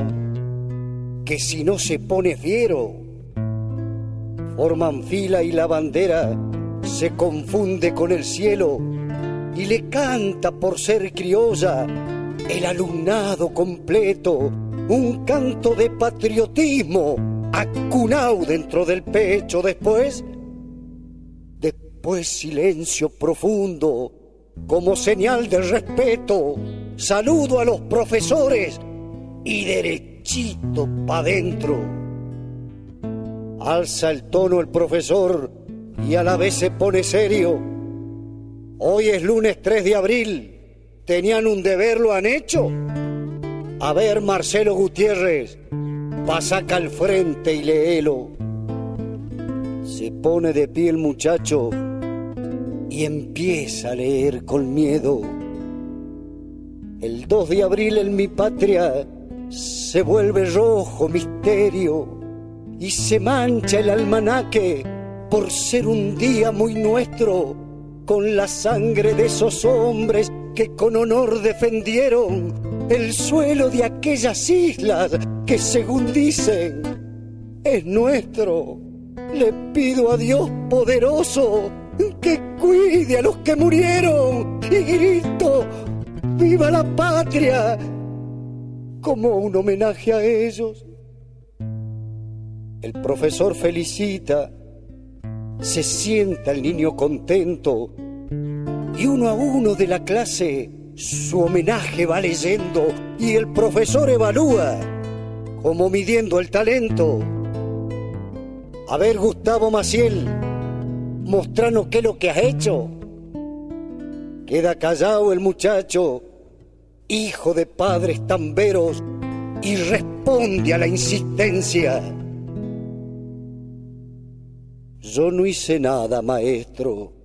que si no se pone fiero. Forman fila y la bandera se confunde con el cielo y le canta por ser criolla el alumnado completo, un canto de patriotismo acunado dentro del pecho. Después, después silencio profundo como señal de respeto. Saludo a los profesores y derechito pa' dentro. Alza el tono el profesor y a la vez se pone serio. Hoy es lunes 3 de abril tenían un deber, lo han hecho. A ver, Marcelo Gutiérrez, pasaca al frente y léelo. Se pone de pie el muchacho y empieza a leer con miedo. El 2 de abril en mi patria se vuelve rojo misterio y se mancha el almanaque por ser un día muy nuestro con la sangre de esos hombres que con honor defendieron el suelo de aquellas islas que según dicen es nuestro. Le pido a Dios poderoso que cuide a los que murieron y grito, viva la patria, como un homenaje a ellos. El profesor felicita, se sienta el niño contento y uno a uno de la clase su homenaje va leyendo y el profesor evalúa como midiendo el talento. A ver, Gustavo Maciel, mostranos qué es lo que has hecho. Queda callado el muchacho, hijo de padres tamberos, y responde a la insistencia. Yo no hice nada, maestro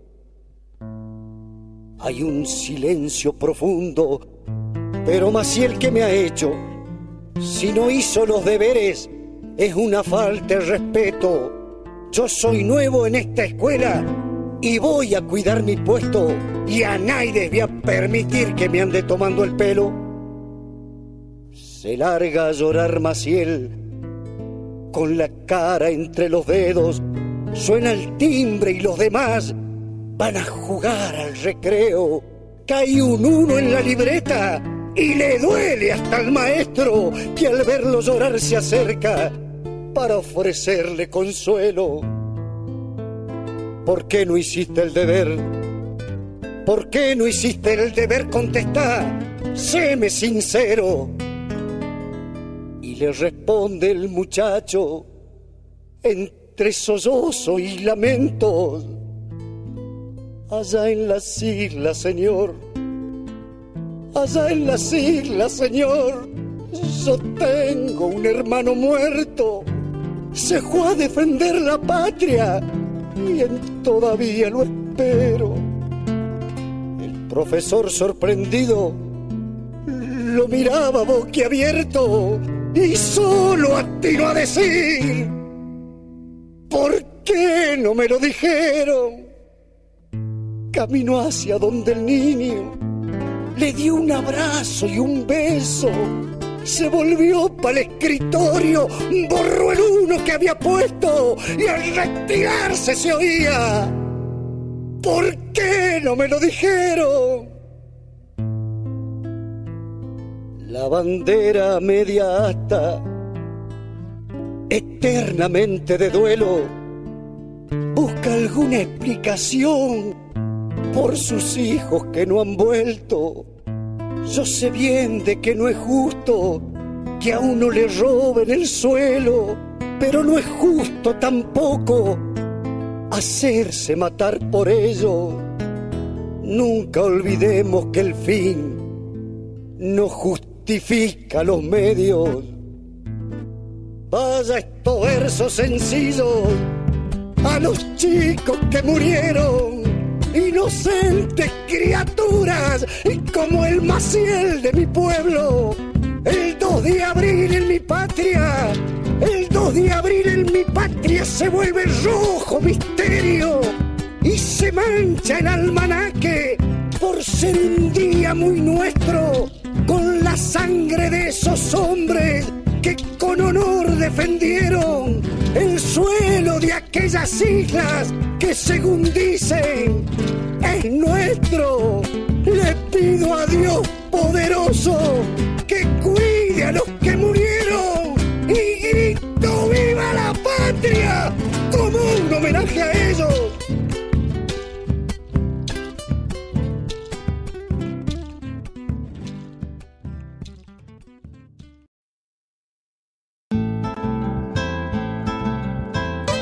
hay un silencio profundo. Pero Maciel, ¿qué me ha hecho? Si no hizo los deberes, es una falta de respeto. Yo soy nuevo en esta escuela y voy a cuidar mi puesto y a nadie voy a permitir que me ande tomando el pelo. Se larga a llorar Maciel con la cara entre los dedos. Suena el timbre y los demás van a jugar al recreo. Cae un uno en la libreta y le duele hasta al maestro que al verlo llorar se acerca para ofrecerle consuelo. ¿Por qué no hiciste el deber? ¿Por qué no hiciste el deber? Contestar, séme sincero. Y le responde el muchacho entre sollozo y lamentos. Allá en las islas, Señor. Allá en las islas, Señor. Yo tengo un hermano muerto. Se fue a defender la patria y todavía lo espero. El profesor sorprendido lo miraba boquiabierto y solo atinó a decir, ¿por qué no me lo dijeron? Caminó hacia donde el niño le dio un abrazo y un beso. Se volvió para el escritorio, borró el uno que había puesto y al retirarse se oía. ¿Por qué no me lo dijeron? La bandera media asta, eternamente de duelo, busca alguna explicación por sus hijos que no han vuelto. Yo sé bien de que no es justo que a uno le roben el suelo, pero no es justo tampoco hacerse matar por ello. Nunca olvidemos que el fin no justifica los medios. Vaya estos versos sencillos a los chicos que murieron inocentes criaturas, como el maciel de mi pueblo, el 2 de abril en mi patria, el 2 de abril en mi patria se vuelve rojo misterio y se mancha el almanaque por ser un día muy nuestro, con la sangre de esos hombres que con honor defendieron el suelo de aquellas islas que según dicen es nuestro. Le pido a Dios poderoso que cuide a los que murieron y grito viva la patria como un homenaje a ellos.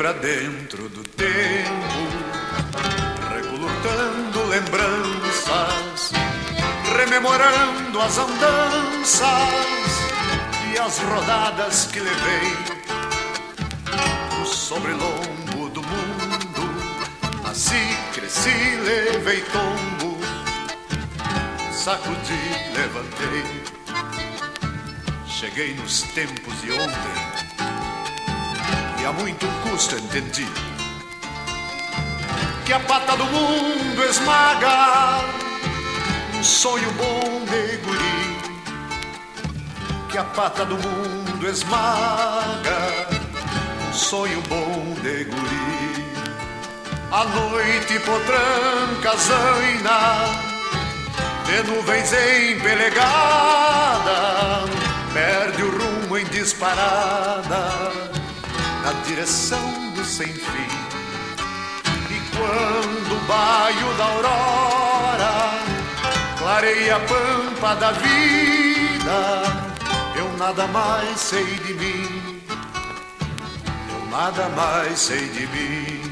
Pra dentro do tempo, recolutando lembranças, rememorando as andanças e as rodadas que levei no sobrelombo do mundo. Nasci, cresci, levei tombo, sacudi, levantei. Cheguei nos tempos de ontem e a muito custo entendi que a pata do mundo esmaga um sonho bom de guri. Que a pata do mundo esmaga um sonho bom de guri. A noite potranca zaina de nuvens empelegada perde o rumo em disparada na direção do sem fim. E quando o baio da aurora clareia a pampa da vida, eu nada mais sei de mim, eu nada mais sei de mim.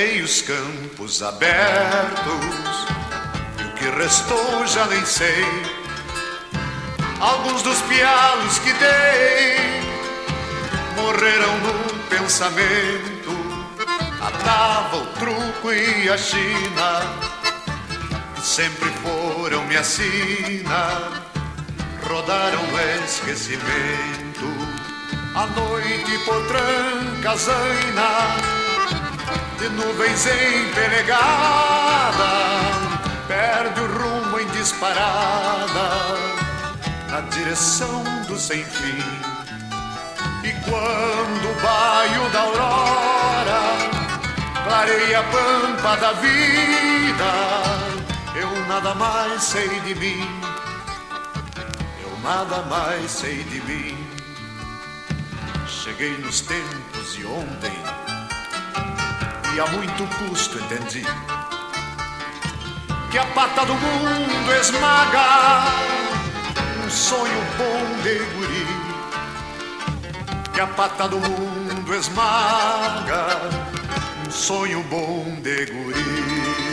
Varei os campos abertos e o que restou já nem sei. Alguns dos pialos que dei morreram no pensamento. A tava, o truco e a China sempre foram minha sina. Rodaram o esquecimento. A noite por zaina de nuvens empelegada, perde o rumo em disparada na direção do sem fim. E quando o baio da aurora clareia a pampa da vida, eu nada mais sei de mim, eu nada mais sei de mim. Cheguei nos tempos de ontem e a muito custo entendi que a pata do mundo esmaga um sonho bom de guri. Que a pata do mundo esmaga um sonho bom de guri.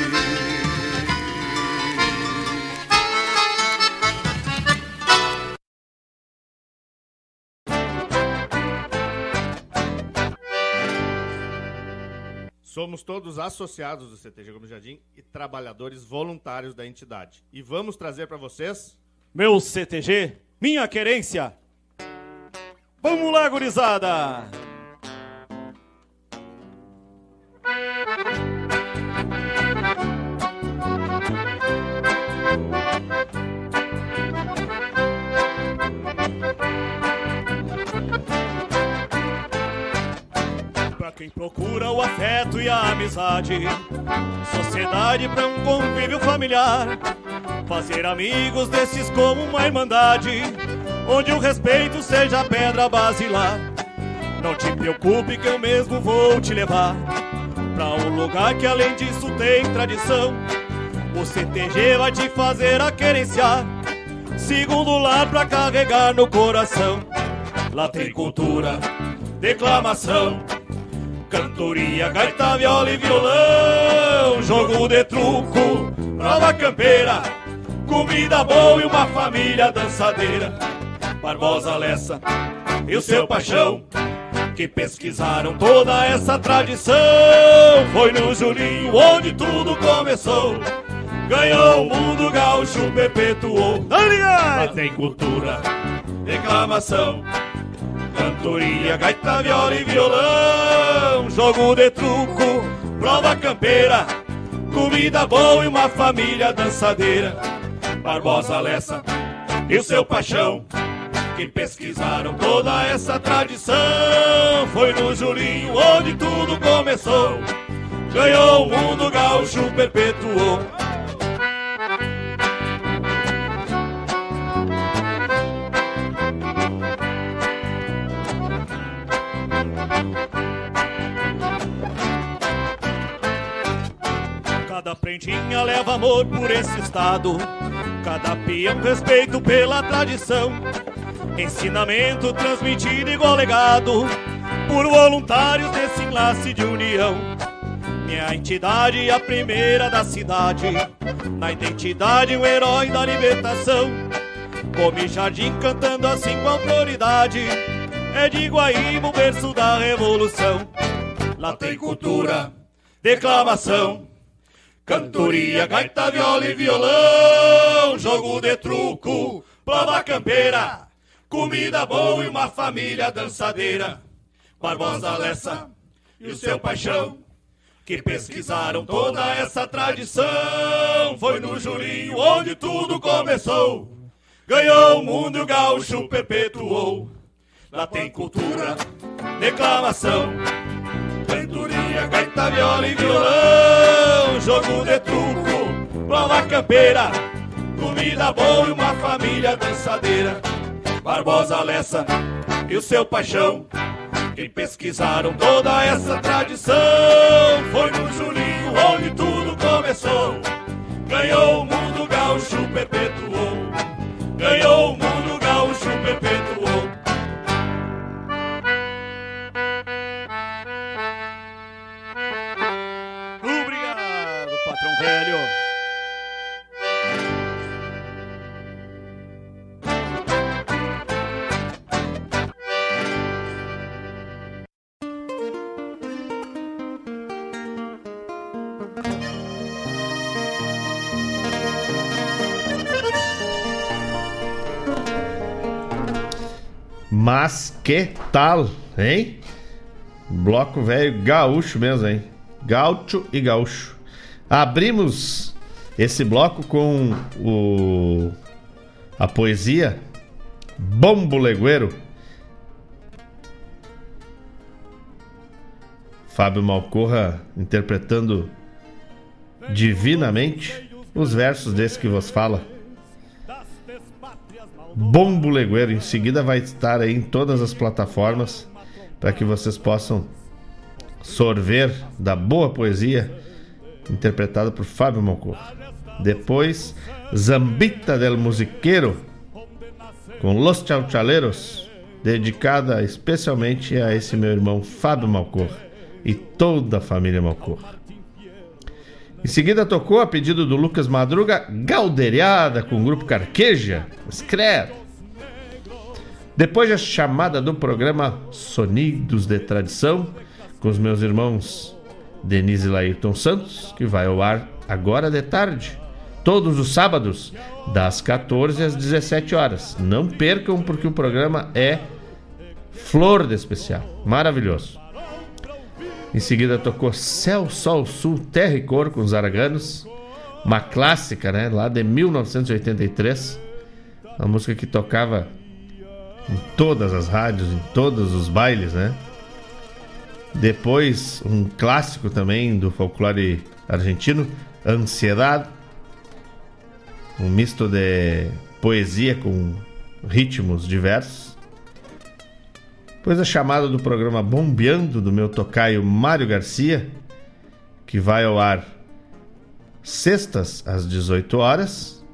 Somos todos associados do CTG Gomes Jardim e trabalhadores voluntários da entidade. E vamos trazer para vocês. Meu CTG, minha querência. Vamos lá, gurizada! Quem procura o afeto e a amizade, sociedade para um convívio familiar, fazer amigos desses como uma irmandade, onde o respeito seja a pedra basilar. Não te preocupe que eu mesmo vou te levar pra um lugar que além disso tem tradição. O CTG vai te fazer a querenciar, segundo lar pra carregar no coração. Lá tem cultura, declamação, cantoria, gaita, viola e violão, jogo de truco, prova campeira, comida boa e uma família dançadeira. Barbosa Lessa e o seu paixão que pesquisaram toda essa tradição. Foi no Julinho onde tudo começou. Ganhou o mundo gaúcho, perpetuou. Lá tem cultura, declamação, cantoria, gaita, viola e violão. Jogo de truco, prova campeira, comida boa e uma família dançadeira. Barbosa Lessa e o seu paixão que pesquisaram toda essa tradição. Foi no Julinho onde tudo começou. Ganhou o mundo gaúcho, perpetuou. Cada prendinha leva amor por esse estado. Cada peão respeito pela tradição. Ensinamento transmitido igual legado por voluntários desse enlace de união. Minha entidade é a primeira da cidade, na identidade o herói da libertação. Come jardim cantando assim com autoridade, é de Guaíba o berço da revolução. Lá tem cultura, declamação, cantoria, gaita, viola e violão, jogo de truco, prova campeira. Comida boa e uma família dançadeira. Barbosa Lessa e o seu paixão, que pesquisaram toda essa tradição. Foi no Julinho onde tudo começou. Ganhou o mundo e o gaúcho perpetuou. Lá tem cultura, declamação, cantoria, gaita, viola e violão, jogo de truco, prova campeira, comida boa e uma família dançadeira. Barbosa Lessa e o seu paixão, quem pesquisaram toda essa tradição, foi no Julinho onde tudo começou. Ganhou o mundo gaúcho, perpetuou. Mas que tal, hein? Bloco velho gaúcho mesmo, hein? Gaúcho e gaúcho. Abrimos esse bloco com o a poesia Bombo Legueiro. Fábio Malcorra interpretando divinamente os versos desse que vos fala. Bombo Legueiro. Em seguida vai estar aí em todas as plataformas para que vocês possam sorver da boa poesia interpretada por Fábio Mocor. Depois, Zambita del Musiqueiro com Los Chauchaleros, dedicada especialmente a esse meu irmão Fábio Malcor e toda a família Malcor. Em seguida tocou, a pedido do Lucas Madruga, Galderiada com o grupo Carqueja, Scré. Depois a chamada do programa Sonidos de Tradição, com os meus irmãos Denise e Laírton Santos, que vai ao ar agora de tarde, todos os sábados, das 14 às 17 horas. Não percam, porque o programa é flor de especial, maravilhoso. Em seguida tocou Céu, Sol, Sul, Terra e Cor com os Araganos. Uma clássica, né? Lá de 1983. Uma música que tocava em todas as rádios, em todos os bailes, né? Depois, um clássico também do folclore argentino, Ansiedade. Um misto de poesia com ritmos diversos. Depois a chamada do programa Bombeando do meu tocaio Mário Garcia, que vai ao ar sextas às 18 horas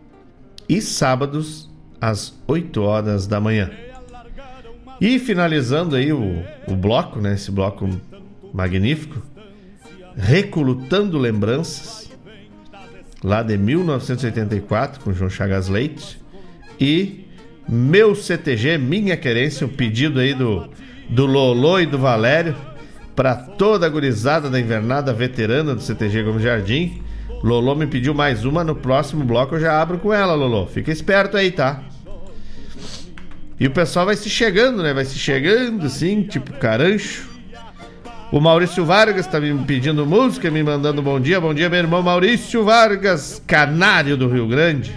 e sábados às 8 horas da manhã. E finalizando aí o, o bloco, né, esse bloco magnífico, Recolutando Lembranças, lá de 1984, com João Chagas Leite, e Meu CTG, Minha Querência, um pedido aí do, do Lolô e do Valério, para toda a gurizada da invernada veterana do CTG Gomes Jardim. Lolô me pediu mais uma, no próximo bloco eu já abro com ela, Lolô. Fica esperto aí, tá? E o pessoal vai se chegando, né? Vai se chegando, assim, tipo carancho. O Maurício Vargas tá me pedindo música, me mandando bom dia. Bom dia, meu irmão Maurício Vargas, canário do Rio Grande.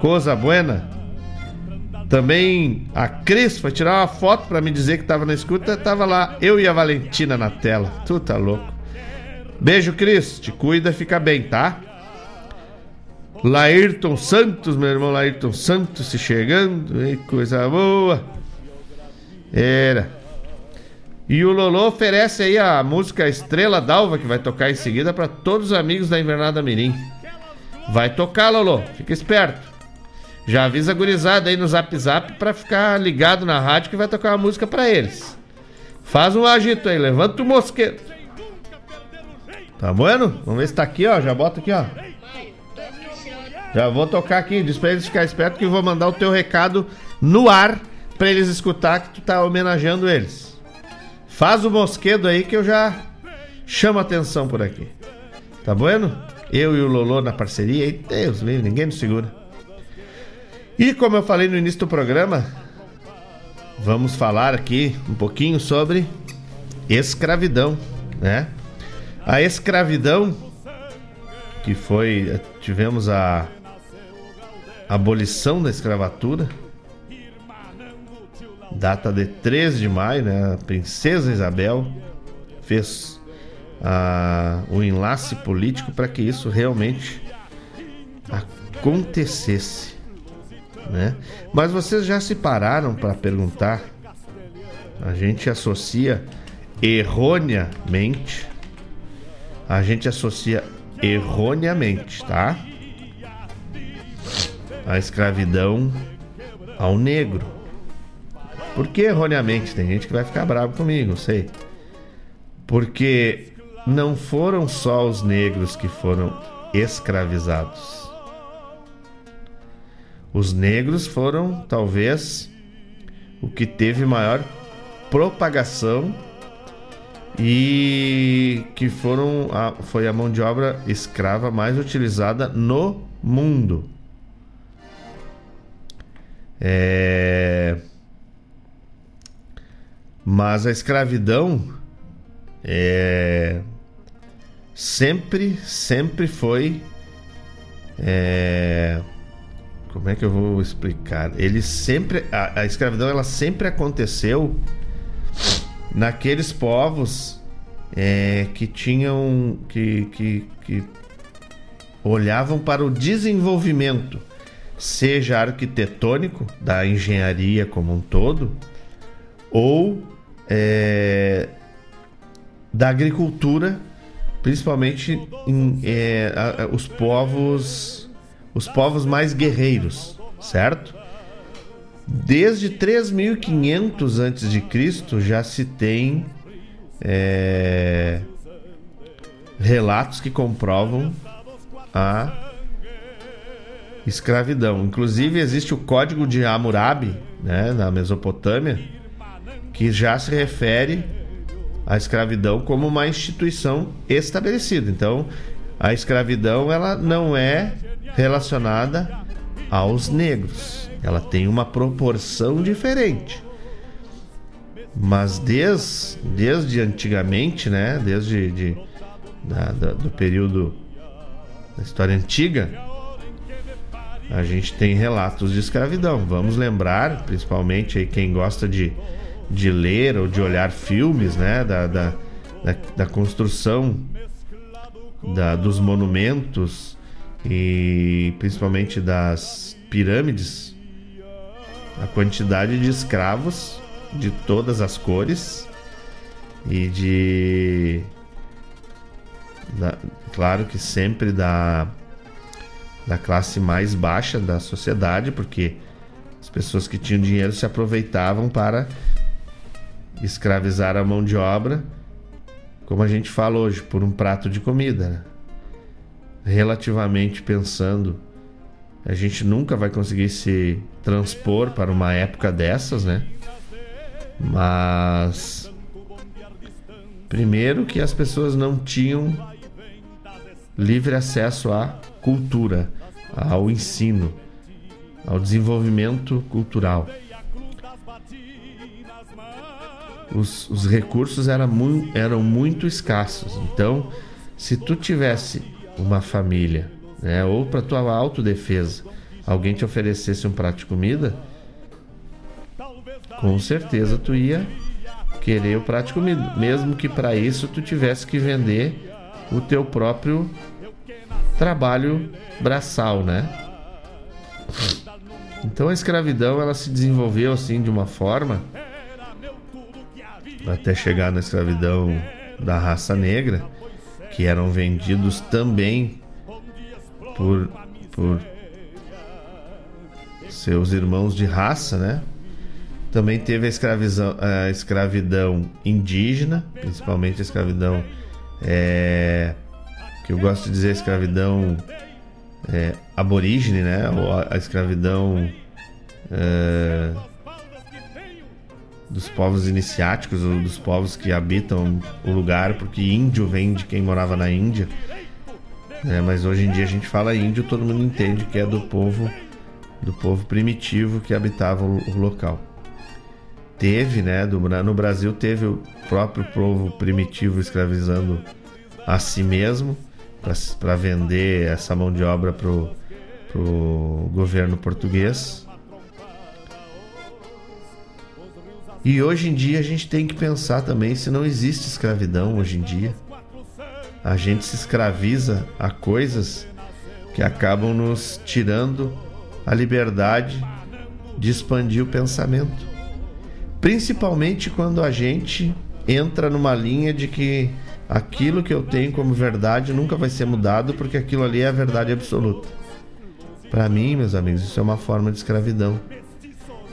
Coisa buena. Também a Cris foi tirar uma foto para me dizer que tava na escuta. Tava lá, eu e a Valentina na tela. Tu tá louco. Beijo, Cris. Te cuida, fica bem, tá? Laírton Santos, meu irmão Laírton Santos se chegando. Ei, coisa boa. Era. E o Lolo oferece aí a música Estrela d'Alva, que vai tocar em seguida para todos os amigos da Invernada Mirim. Vai tocar, Lolo. Fica esperto. Já avisa a gurizada aí no Zap Zap pra ficar ligado na rádio que vai tocar uma música para eles. Faz um agito aí, levanta o mosqueto. Tá bueno? Vamos ver se tá aqui, ó. Já bota aqui, ó. Já vou tocar aqui, diz pra eles ficar esperto que eu vou mandar o teu recado no ar pra eles escutar que tu tá homenageando eles. Faz o mosquedo aí que eu já chamo atenção por aqui. Tá bueno? Eu e o Lolo na parceria, e Deus livre, ninguém nos segura. E como eu falei no início do programa, vamos falar aqui um pouquinho sobre escravidão, né? A escravidão que foi tivemos a abolição da escravatura data de 3 de maio, né? A princesa Isabel fez a, o enlace político para que isso realmente acontecesse, né? Mas vocês já se pararam para perguntar? A gente associa erroneamente, a gente associa erroneamente, tá? A escravidão ao negro. Por que erroneamente? Tem gente que vai ficar bravo comigo, sei. Porque não foram só os negros que foram escravizados. Os negros foram, talvez, o que teve maior propagação e que foram a, foi a mão de obra escrava mais utilizada no mundo. É... Mas a escravidão é... sempre, sempre foi. É... Como é que eu vou explicar? Ele sempre, a, a escravidão ela sempre aconteceu naqueles povos é, que tinham que, que, que olhavam para o desenvolvimento, seja arquitetônico da engenharia como um todo, ou é, da agricultura, principalmente em, é, a, os povos os povos mais guerreiros, certo? Desde 3500 a.C. já se tem é, relatos que comprovam a escravidão. Inclusive existe o Código de Hammurabi, né, na Mesopotâmia, que já se refere à escravidão como uma instituição estabelecida. Então, a escravidão ela não é relacionada aos negros. Ela tem uma proporção diferente. Mas desde, desde antigamente, né? Desde de, da, da, do período da história antiga, a gente tem relatos de escravidão. Vamos lembrar, principalmente aí quem gosta de, de ler ou de olhar filmes, né? Da, da, da, da construção da, dos monumentos e principalmente das pirâmides, a quantidade de escravos de todas as cores e de da, claro que sempre da da classe mais baixa da sociedade, porque as pessoas que tinham dinheiro se aproveitavam para escravizar a mão de obra, como a gente fala hoje, por um prato de comida. Né? Relativamente pensando, a gente nunca vai conseguir se transpor para uma época dessas, né? Mas primeiro que as pessoas não tinham livre acesso à cultura, ao ensino, ao desenvolvimento cultural. Os, os recursos eram eram muito escassos. Então, se tu tivesse uma família, né? Ou para tua autodefesa, alguém te oferecesse um prato de comida, com certeza tu ia querer o prato de comida, mesmo que para isso tu tivesse que vender o teu próprio trabalho braçal, né? Então a escravidão ela se desenvolveu assim de uma forma até chegar na escravidão da raça negra que eram vendidos também por, por seus irmãos de raça, né? Também teve a, a escravidão indígena, principalmente a escravidão é, que eu gosto de dizer escravidão é, aborígene, né? Ou a, a escravidão é, dos povos iniciáticos, ou dos povos que habitam o lugar, porque índio vem de quem morava na Índia. Né? Mas hoje em dia a gente fala índio, todo mundo entende que é do povo do povo primitivo que habitava o, o local. Teve, né, do, no Brasil teve o próprio povo primitivo escravizando a si mesmo para vender essa mão de obra pro, pro governo português E hoje em dia a gente tem que pensar também se não existe escravidão hoje em dia. A gente se escraviza a coisas que acabam nos tirando a liberdade de expandir o pensamento. Principalmente quando a gente entra numa linha de que aquilo que eu tenho como verdade nunca vai ser mudado porque aquilo ali é a verdade absoluta. Para mim, meus amigos, isso é uma forma de escravidão.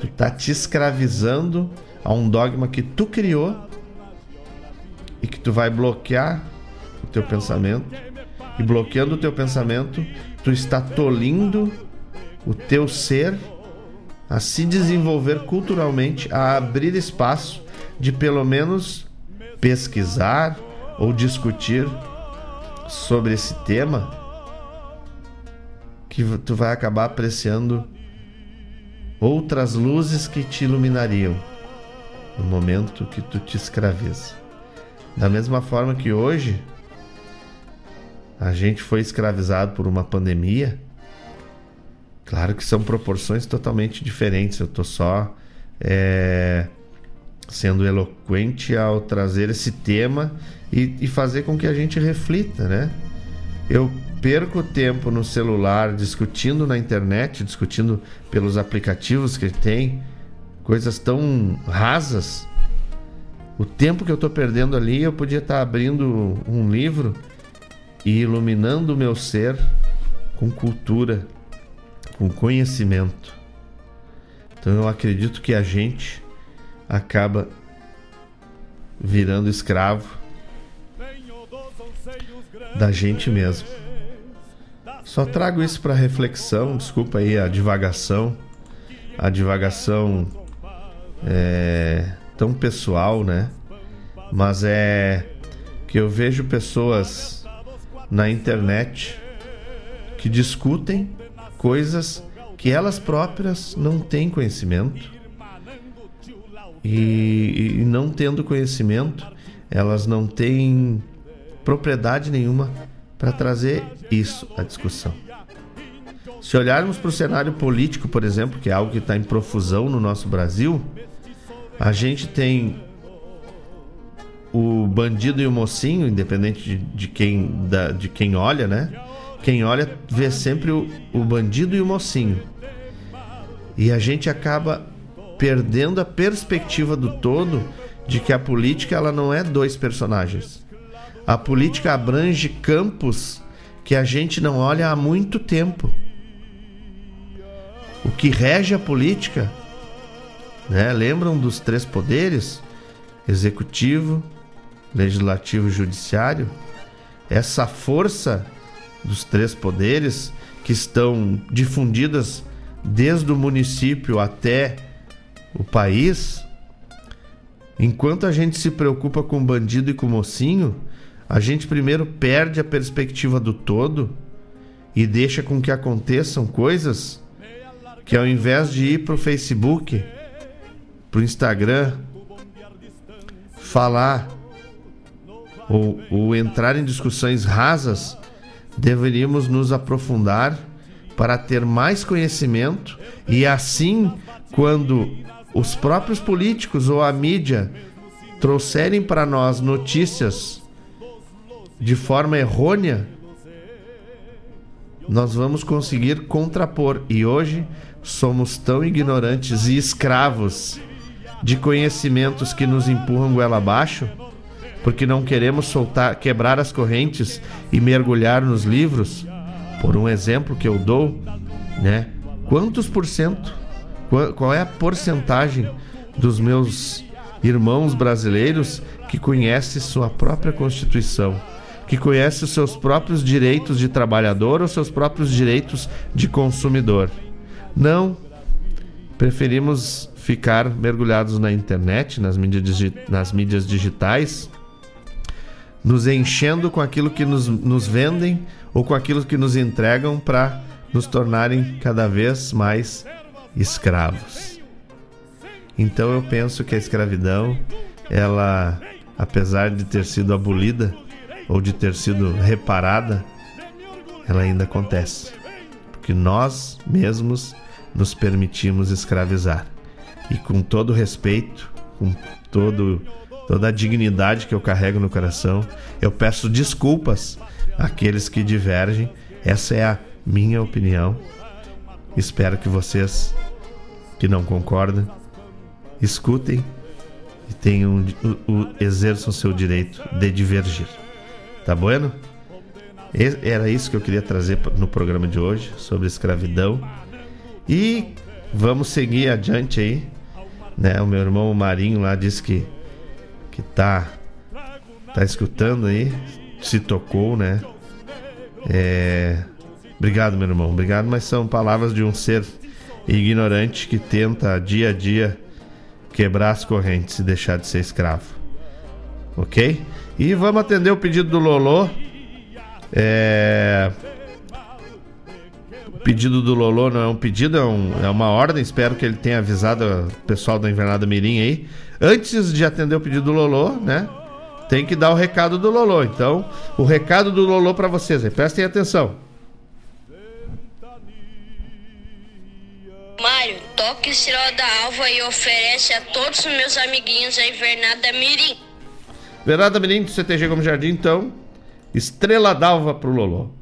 Tu tá te escravizando a um dogma que tu criou e que tu vai bloquear o teu pensamento. E bloqueando o teu pensamento, tu está tolindo o teu ser a se desenvolver culturalmente, a abrir espaço de pelo menos pesquisar ou discutir sobre esse tema que tu vai acabar apreciando outras luzes que te iluminariam no momento que tu te escraviza. Da mesma forma que hoje a gente foi escravizado por uma pandemia, claro que são proporções totalmente diferentes. Eu estou só é, sendo eloquente ao trazer esse tema e, e fazer com que a gente reflita, né? Eu perco tempo no celular discutindo na internet, discutindo pelos aplicativos que tem, coisas tão rasas. O tempo que eu estou perdendo ali, eu podia estar tá abrindo um livro e iluminando o meu ser com cultura, com conhecimento. Então eu acredito que a gente acaba virando escravo da gente mesmo. Só trago isso para reflexão, desculpa aí a divagação, a divagação é tão pessoal, né? Mas é que eu vejo pessoas na internet que discutem coisas que elas próprias não têm conhecimento. E, e não tendo conhecimento, elas não têm propriedade nenhuma para trazer isso à discussão. Se olharmos para o cenário político, por exemplo, que é algo que está em profusão no nosso Brasil, a gente tem o bandido e o mocinho, independente de, de quem, da, de quem olha, né? Quem olha vê sempre o, o bandido e o mocinho. E a gente acaba perdendo a perspectiva do todo de que a política ela não é dois personagens. A política abrange campos que a gente não olha há muito tempo. O que rege a política, né? Lembram dos três poderes? Executivo, legislativo e judiciário? Essa força dos três poderes que estão difundidas desde o município até o país, enquanto a gente se preocupa com bandido e com mocinho, a gente primeiro perde a perspectiva do todo e deixa com que aconteçam coisas que ao invés de ir pro Facebook, pro Instagram, falar ou, ou entrar em discussões rasas, deveríamos nos aprofundar para ter mais conhecimento e assim, quando os próprios políticos ou a mídia trouxerem para nós notícias de forma errônea, nós vamos conseguir contrapor. E hoje somos tão ignorantes e escravos de conhecimentos que nos empurram goela abaixo, porque não queremos soltar, quebrar as correntes e mergulhar nos livros. Por um exemplo que eu dou, né? Quantos por cento qual é a porcentagem dos meus irmãos brasileiros que conhece sua própria Constituição, que conhece os seus próprios direitos de trabalhador ou seus próprios direitos de consumidor? Não. Preferimos ficar mergulhados na internet, nas mídias, nas mídias digitais, nos enchendo com aquilo que nos, nos vendem ou com aquilo que nos entregam para nos tornarem cada vez mais escravos. Então eu penso que a escravidão, ela, apesar de ter sido abolida ou de ter sido reparada, ela ainda acontece. Porque nós mesmos nos permitimos escravizar. E com todo respeito, com todo, toda a dignidade que eu carrego no coração. Eu peço desculpas àqueles que divergem. Essa é a minha opinião. Espero que vocês que não concordam escutem e tenham o, o exerçam seu direito de divergir. Tá bueno? Era isso que eu queria trazer no programa de hoje sobre escravidão. E vamos seguir adiante aí. Né? O meu irmão Marinho lá disse que que tá tá escutando aí, se tocou, né? É... Obrigado, meu irmão. Obrigado, mas são palavras de um ser ignorante que tenta dia a dia quebrar as correntes e deixar de ser escravo. Ok? E vamos atender o pedido do Lolô. É... O pedido do Lolô não é um pedido, é, um, é uma ordem. Espero que ele tenha avisado o pessoal da Invernada Mirim aí. Antes de atender o pedido do Lolô, né? Tem que dar o recado do Lolô. Então, o recado do Lolô para vocês aí. Prestem atenção. Mário, toque Estrela da Alva e oferece a todos os meus amiguinhos a Invernada Mirim. Invernada Mirim do CTG Como Jardim, então. Estrela d'alva pro Lolô.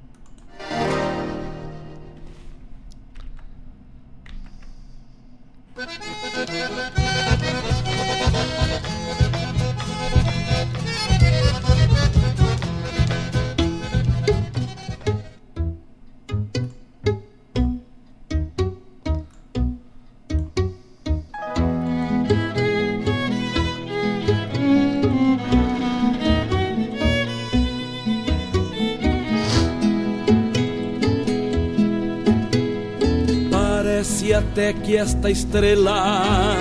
Até que esta estrela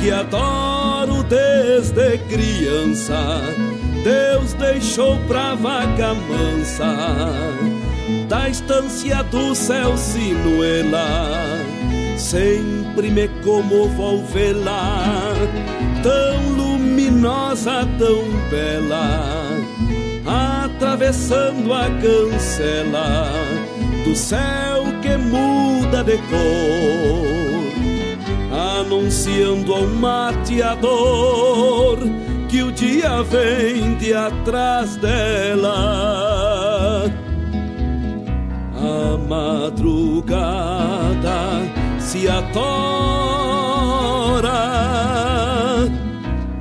que adoro desde criança, Deus deixou pra vaca mansa da estância do céu sinuela. Sempre me comovo ao vê-la, tão luminosa, tão bela, atravessando a cancela do céu que muda de cor, anunciando ao mateador que o dia vem de atrás dela. A madrugada se atora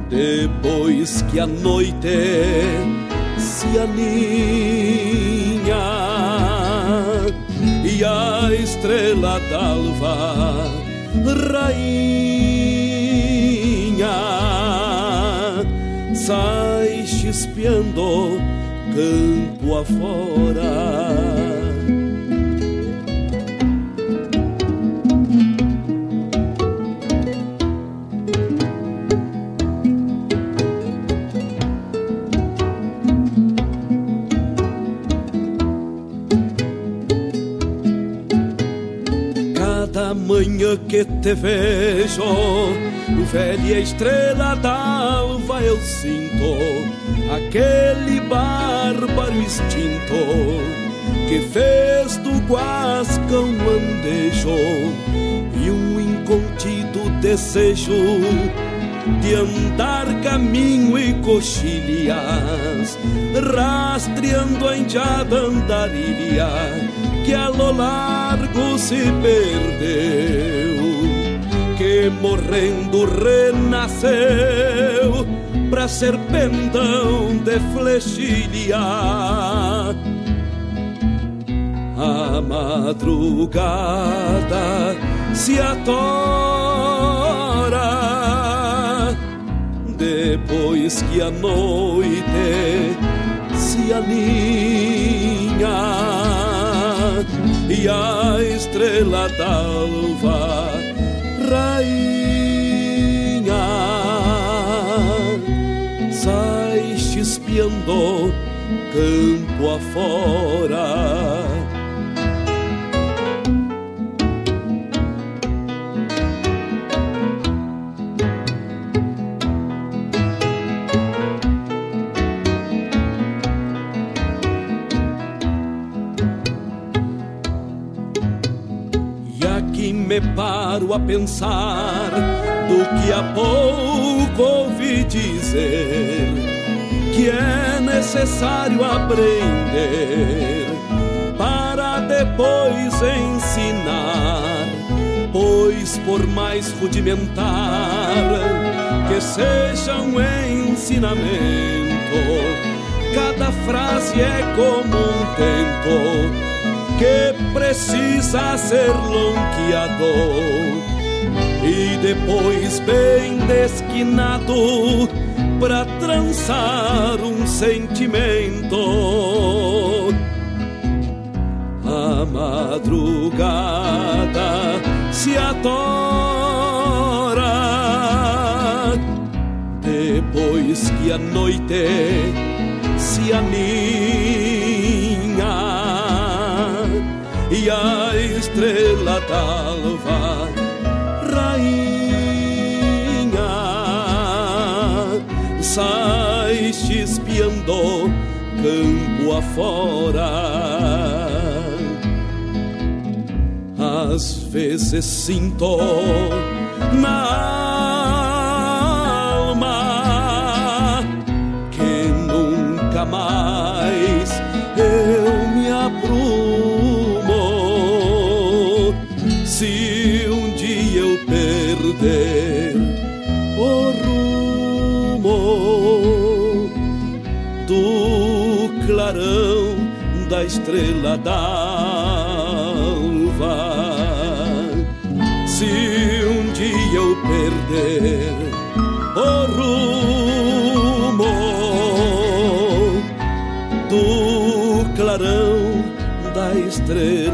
depois que a noite se aninha e a estrela d'alva, rainha, sai chispeando campo afora. Manhã que te vejo, velha estrela d'alva, eu sinto aquele bárbaro instinto que fez do guasca um andejo e um incontido desejo de andar caminho e coxilhas, rastreando a enjada andarilha que a lo largo se perdeu, que morrendo renasceu pra ser pendão de flechilha. A madrugada se atora depois que a noite se alinha e a estrela d'alva rainha sai chispeando campo afora. Me paro a pensar do que há pouco ouvi dizer que é necessário aprender para depois ensinar, pois por mais rudimentar que seja um ensinamento, cada frase é como um tento que precisa ser lonqueado e depois bem desquinado para trançar um sentimento. A madrugada se atora depois que a noite se aninha estrela d'alva sai chispeando campo afora. Às vezes sinto na estrela d'alva. Se um dia eu perder o rumo do clarão da estrela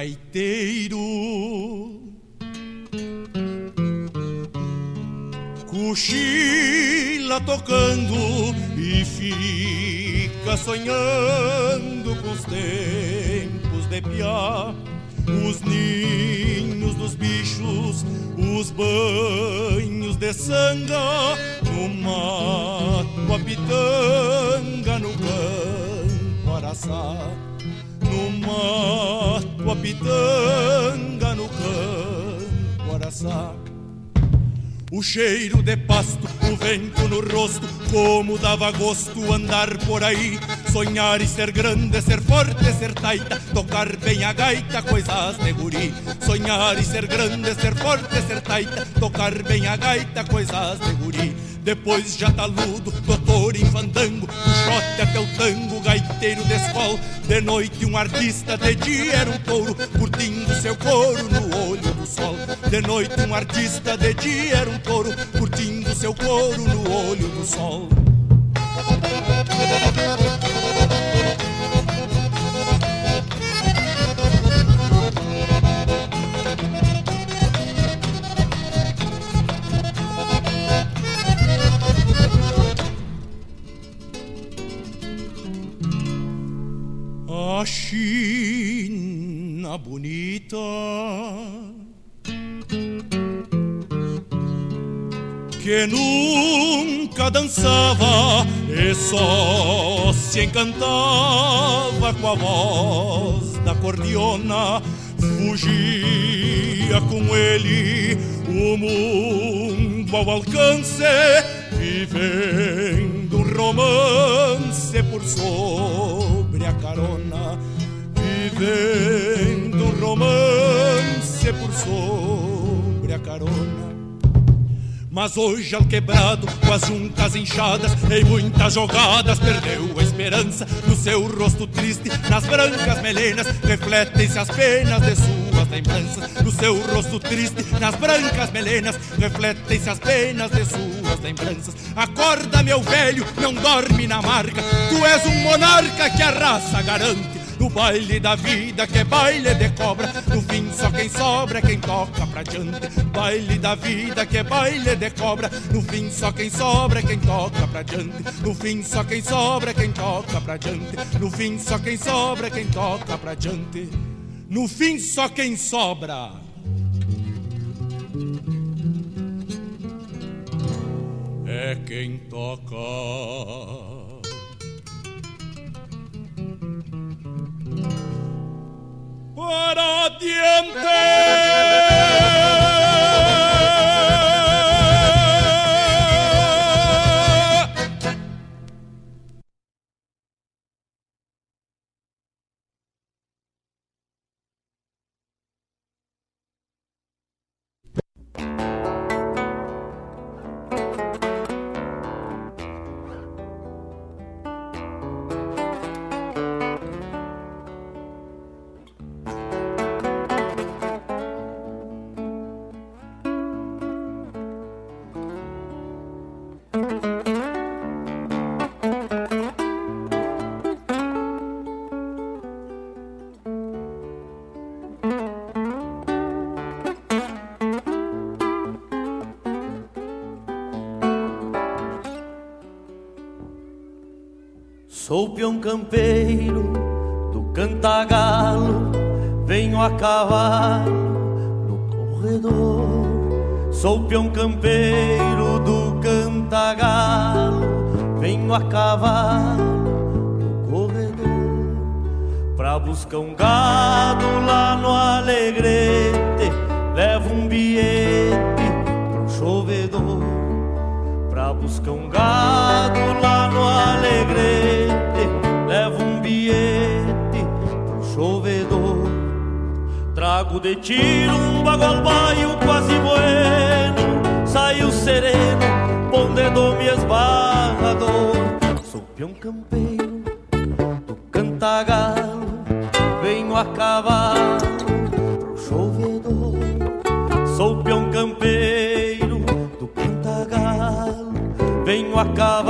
gaiteiro. Cochila tocando e fica sonhando com os tempos de piar, os ninhos dos bichos, os banhos de sanga no mato, a pitanga no campo araçá. No mato, pitanga no campo araçá. O cheiro de pasto, o vento no rosto, como dava gosto andar por aí. Sonhar e ser grande, ser forte, ser taita, tocar bem a gaita, coisas de guri. Sonhar e ser grande, ser forte, ser taita, tocar bem a gaita, coisas de guri. Depois já taludo, doutor em fandango, shot até o tango, gaiteiro de escola. De noite um artista, de dia era um touro, curtindo seu couro no olho do sol. De noite um artista, de dia era um touro, curtindo seu couro no olho do sol. China bonita. Que nunca dançava e só se encantava com a voz da cordiona, fugia com ele o mundo ao alcance, vivendo romance por sobre a carona, vivendo romance por sobre a carona. Mas hoje ao quebrado, com as juntas inchadas Em muitas jogadas, perdeu a esperança No seu rosto triste, nas brancas melenas Refletem-se as penas de sua suas lembranças. No seu rosto triste, nas brancas melenas, refletem-se as penas de suas lembranças. Acorda, meu velho, não dorme na marca. Tu és um monarca que a raça garante. No baile da vida que é baile de cobra. No fim só quem sobra é quem toca pra diante Baile da vida que é baile de cobra. No fim só quem sobra é quem toca pra diante No fim só quem sobra é quem toca pra diante No fim só quem sobra é quem toca pra diante No fim só quem sobra. É quem toca para Sou peão campeiro do cantagalo, venho a cavalo no corredor. Sou peão campeiro do cantagalo, venho a cavalo no corredor. Pra buscar um gado lá no alegrete, levo um bilhete pro chovedor. Pra buscar um gado lá no alegrete levo um bilhete pro chovedor. Trago de tiro um bagual baio quase bueno, saiu sereno, pondedo me esbarrador. Sou peão campeiro do cantagalo, venho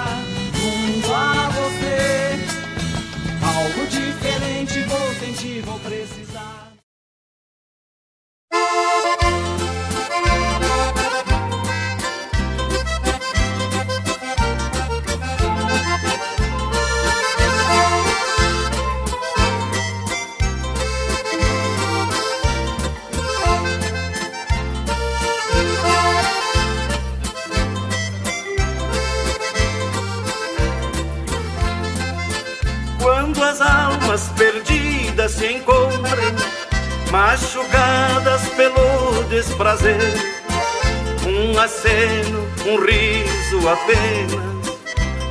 Um riso apenas,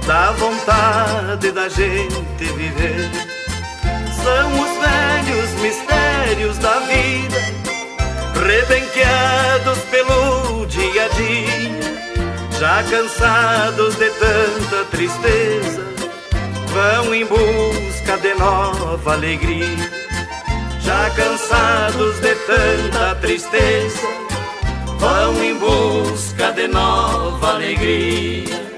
dá vontade da gente viver. São os velhos mistérios da vida, rebenqueados pelo dia a dia, já cansados de tanta tristeza vão em busca de nova alegria. Já cansados de tanta tristeza, vão em busca de nova alegria.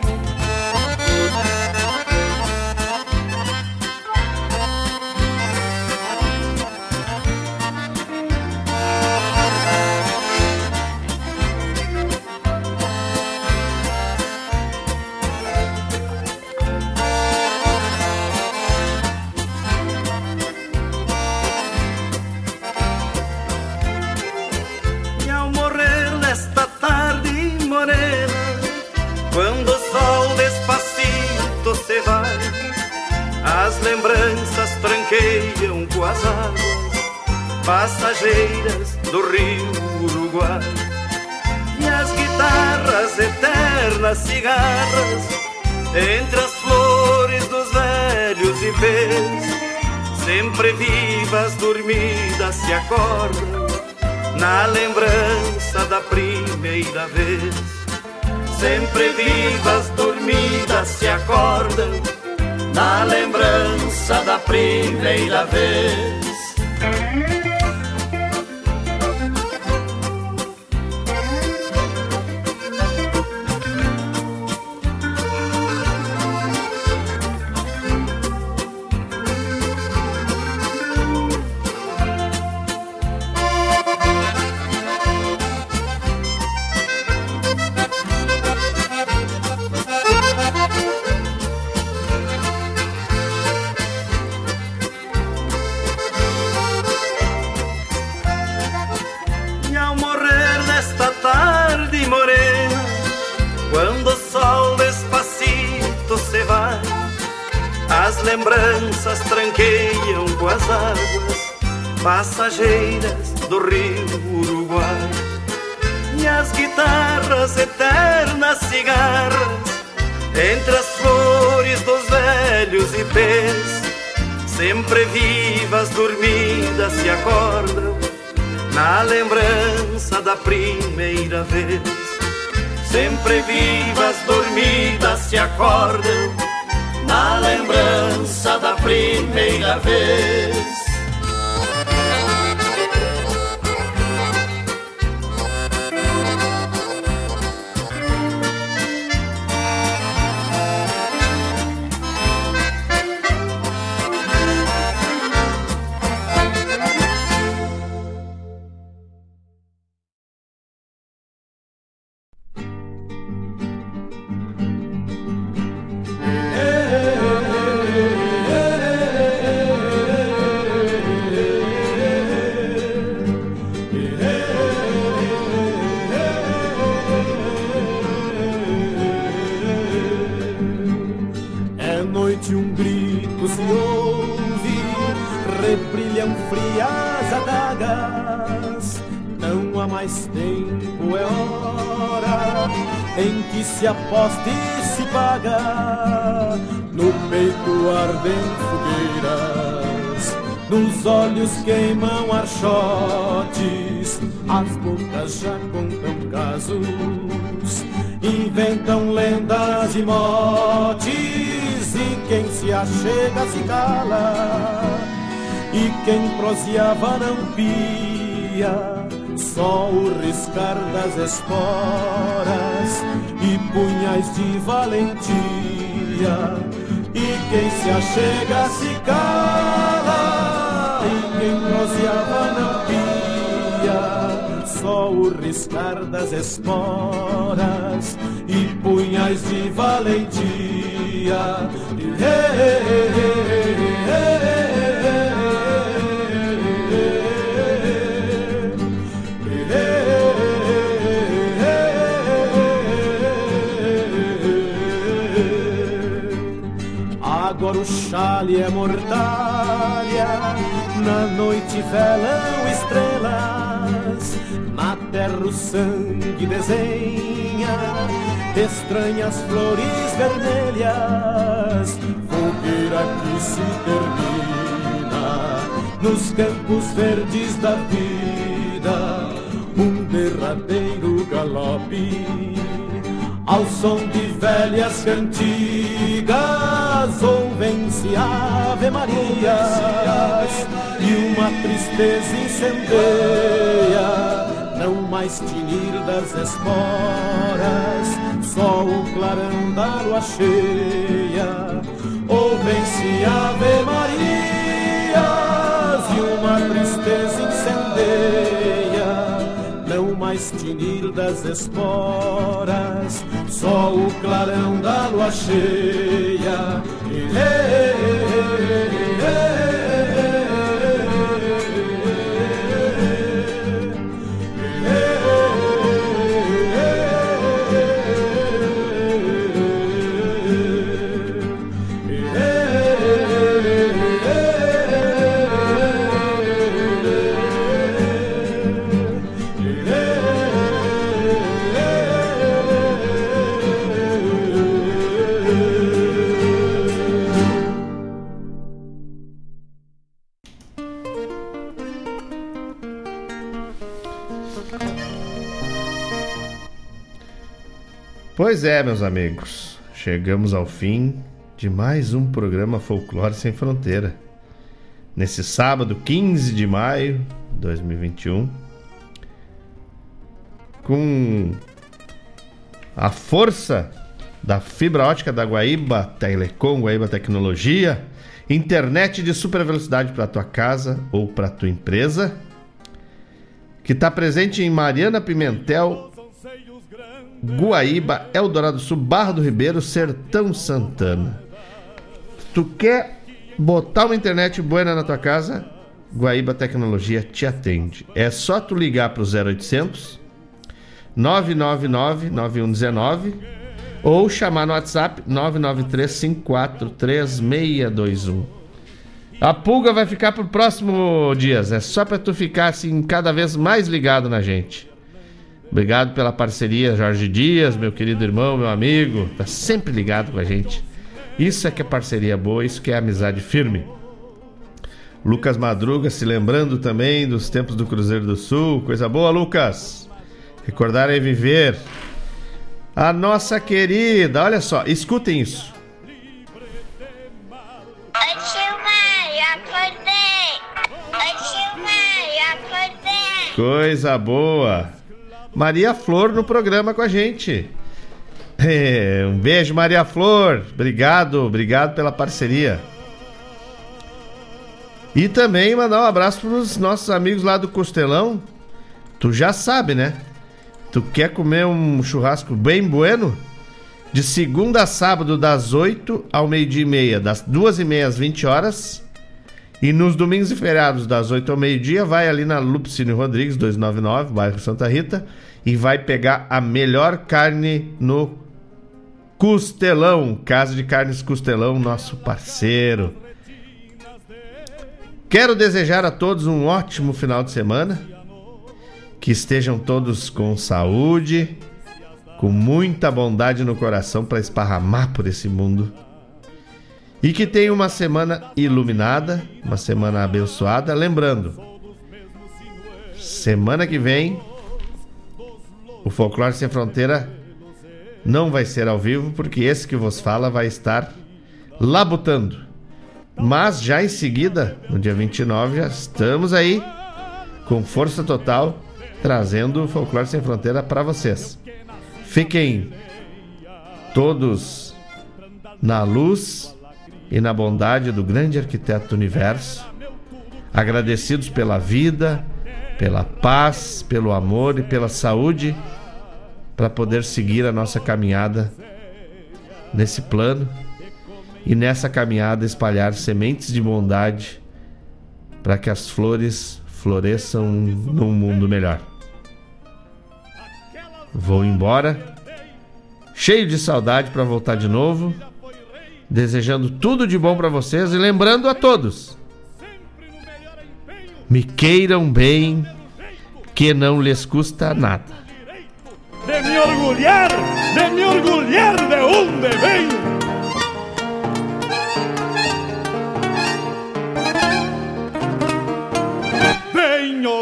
Tranqueiam com as águas passageiras do rio Uruguai. E as guitarras eternas cigarras entre as flores dos velhos ipês, sempre vivas, dormidas, se acordam na lembrança da primeira vez. Sempre vivas, dormidas, se acordam na lembrança da primeira vez. Lembranças tranqueiam com as águas passageiras do rio Uruguai. E as guitarras eternas cigarras entre as flores dos velhos ipês, sempre vivas, dormidas, se acordam na lembrança da primeira vez. sempre vivas, dormidas se acordam na lembrança da primeira vez. Inventam lendas e motes, e quem se achega se cala, e quem proseava não pia, só o riscar das esporas e punhais de valentia, e quem se achega se cala quem proseava não pia, só o riscar das esporas e punhais de valentia. Agora o chale é mortalha na noite velam estrelas, na terra o sangue desenha estranhas flores vermelhas. Fogueira que se termina nos campos verdes da vida, um derradeiro galope ao som de velhas cantigas, ouvem-se Ave Marias e uma tristeza incendeia. Não mais tinir das esporas, só o clarão da lua cheia. Ouvem-se Ave Marias e uma tristeza incendeia não mais tinir das esporas, só o clarão da lua cheia. E, Pois é, meus amigos, chegamos ao fim de mais um programa Folclore Sem Fronteira. Nesse sábado, 15 de maio de 2021, com a força da fibra ótica da Guaíba Telecom, Guaíba Tecnologia, internet de super velocidade para tua casa ou para tua empresa, que está presente em Mariana Pimentel Guaíba, Eldorado Sul, Barra do Ribeiro, Sertão Santana. Tu quer botar uma internet boa na tua casa? Guaíba Tecnologia te atende. É só tu ligar para o 0800 999 9119 ou chamar no WhatsApp 993543621. A pulga vai ficar pro próximo dias. É só para tu ficar assim cada vez mais ligado na gente. Obrigado pela parceria, Jorge Dias, meu querido irmão, meu amigo. Tá sempre ligado com a gente. Isso é que é parceria boa, isso que é amizade firme. Lucas Madruga se lembrando também dos tempos do Cruzeiro do Sul. Coisa boa, Lucas. Recordar é viver. A nossa querida, olha só, escutem isso. Oi, tio Mário, acordei. Oi, tio Mário, acordei. Coisa boa. Maria Flor no programa com a gente. É, um beijo, Maria Flor. Obrigado, obrigado pela parceria. E também mandar um abraço para os nossos amigos lá do Costelão. Tu já sabe, né? Tu quer comer um churrasco bem bueno? De segunda a sábado, das 8 ao meio-dia e meia, das 2 e meia às 20 horas. E nos domingos e feriados, das 8 ao meio-dia, vai ali na Lupicínio Rodrigues, 299, bairro Santa Rita, e vai pegar a melhor carne no Costelão, Casa de Carnes Costelão, nosso parceiro. Quero desejar a todos um ótimo final de semana. Que estejam todos com saúde, com muita bondade no coração para esparramar por esse mundo. E que tenham uma semana iluminada, uma semana abençoada. Lembrando, semana que vem, o Folclore Sem Fronteira não vai ser ao vivo, porque esse que vos fala vai estar labutando. Mas já em seguida, no dia 29, já estamos aí com força total trazendo o Folclore Sem Fronteira para vocês. Fiquem todos na luz e na bondade do grande arquiteto do universo, agradecidos pela vida, pela paz, pelo amor e pela saúde para poder seguir a nossa caminhada nesse plano e nessa caminhada espalhar sementes de bondade para que as flores floresçam num mundo melhor. Vou embora, cheio de saudade para voltar de novo, desejando tudo de bom para vocês e lembrando a todos: me queiram bem, que não lhes custa nada. De me orgulhar, de me orgulhar de onde venho. Venho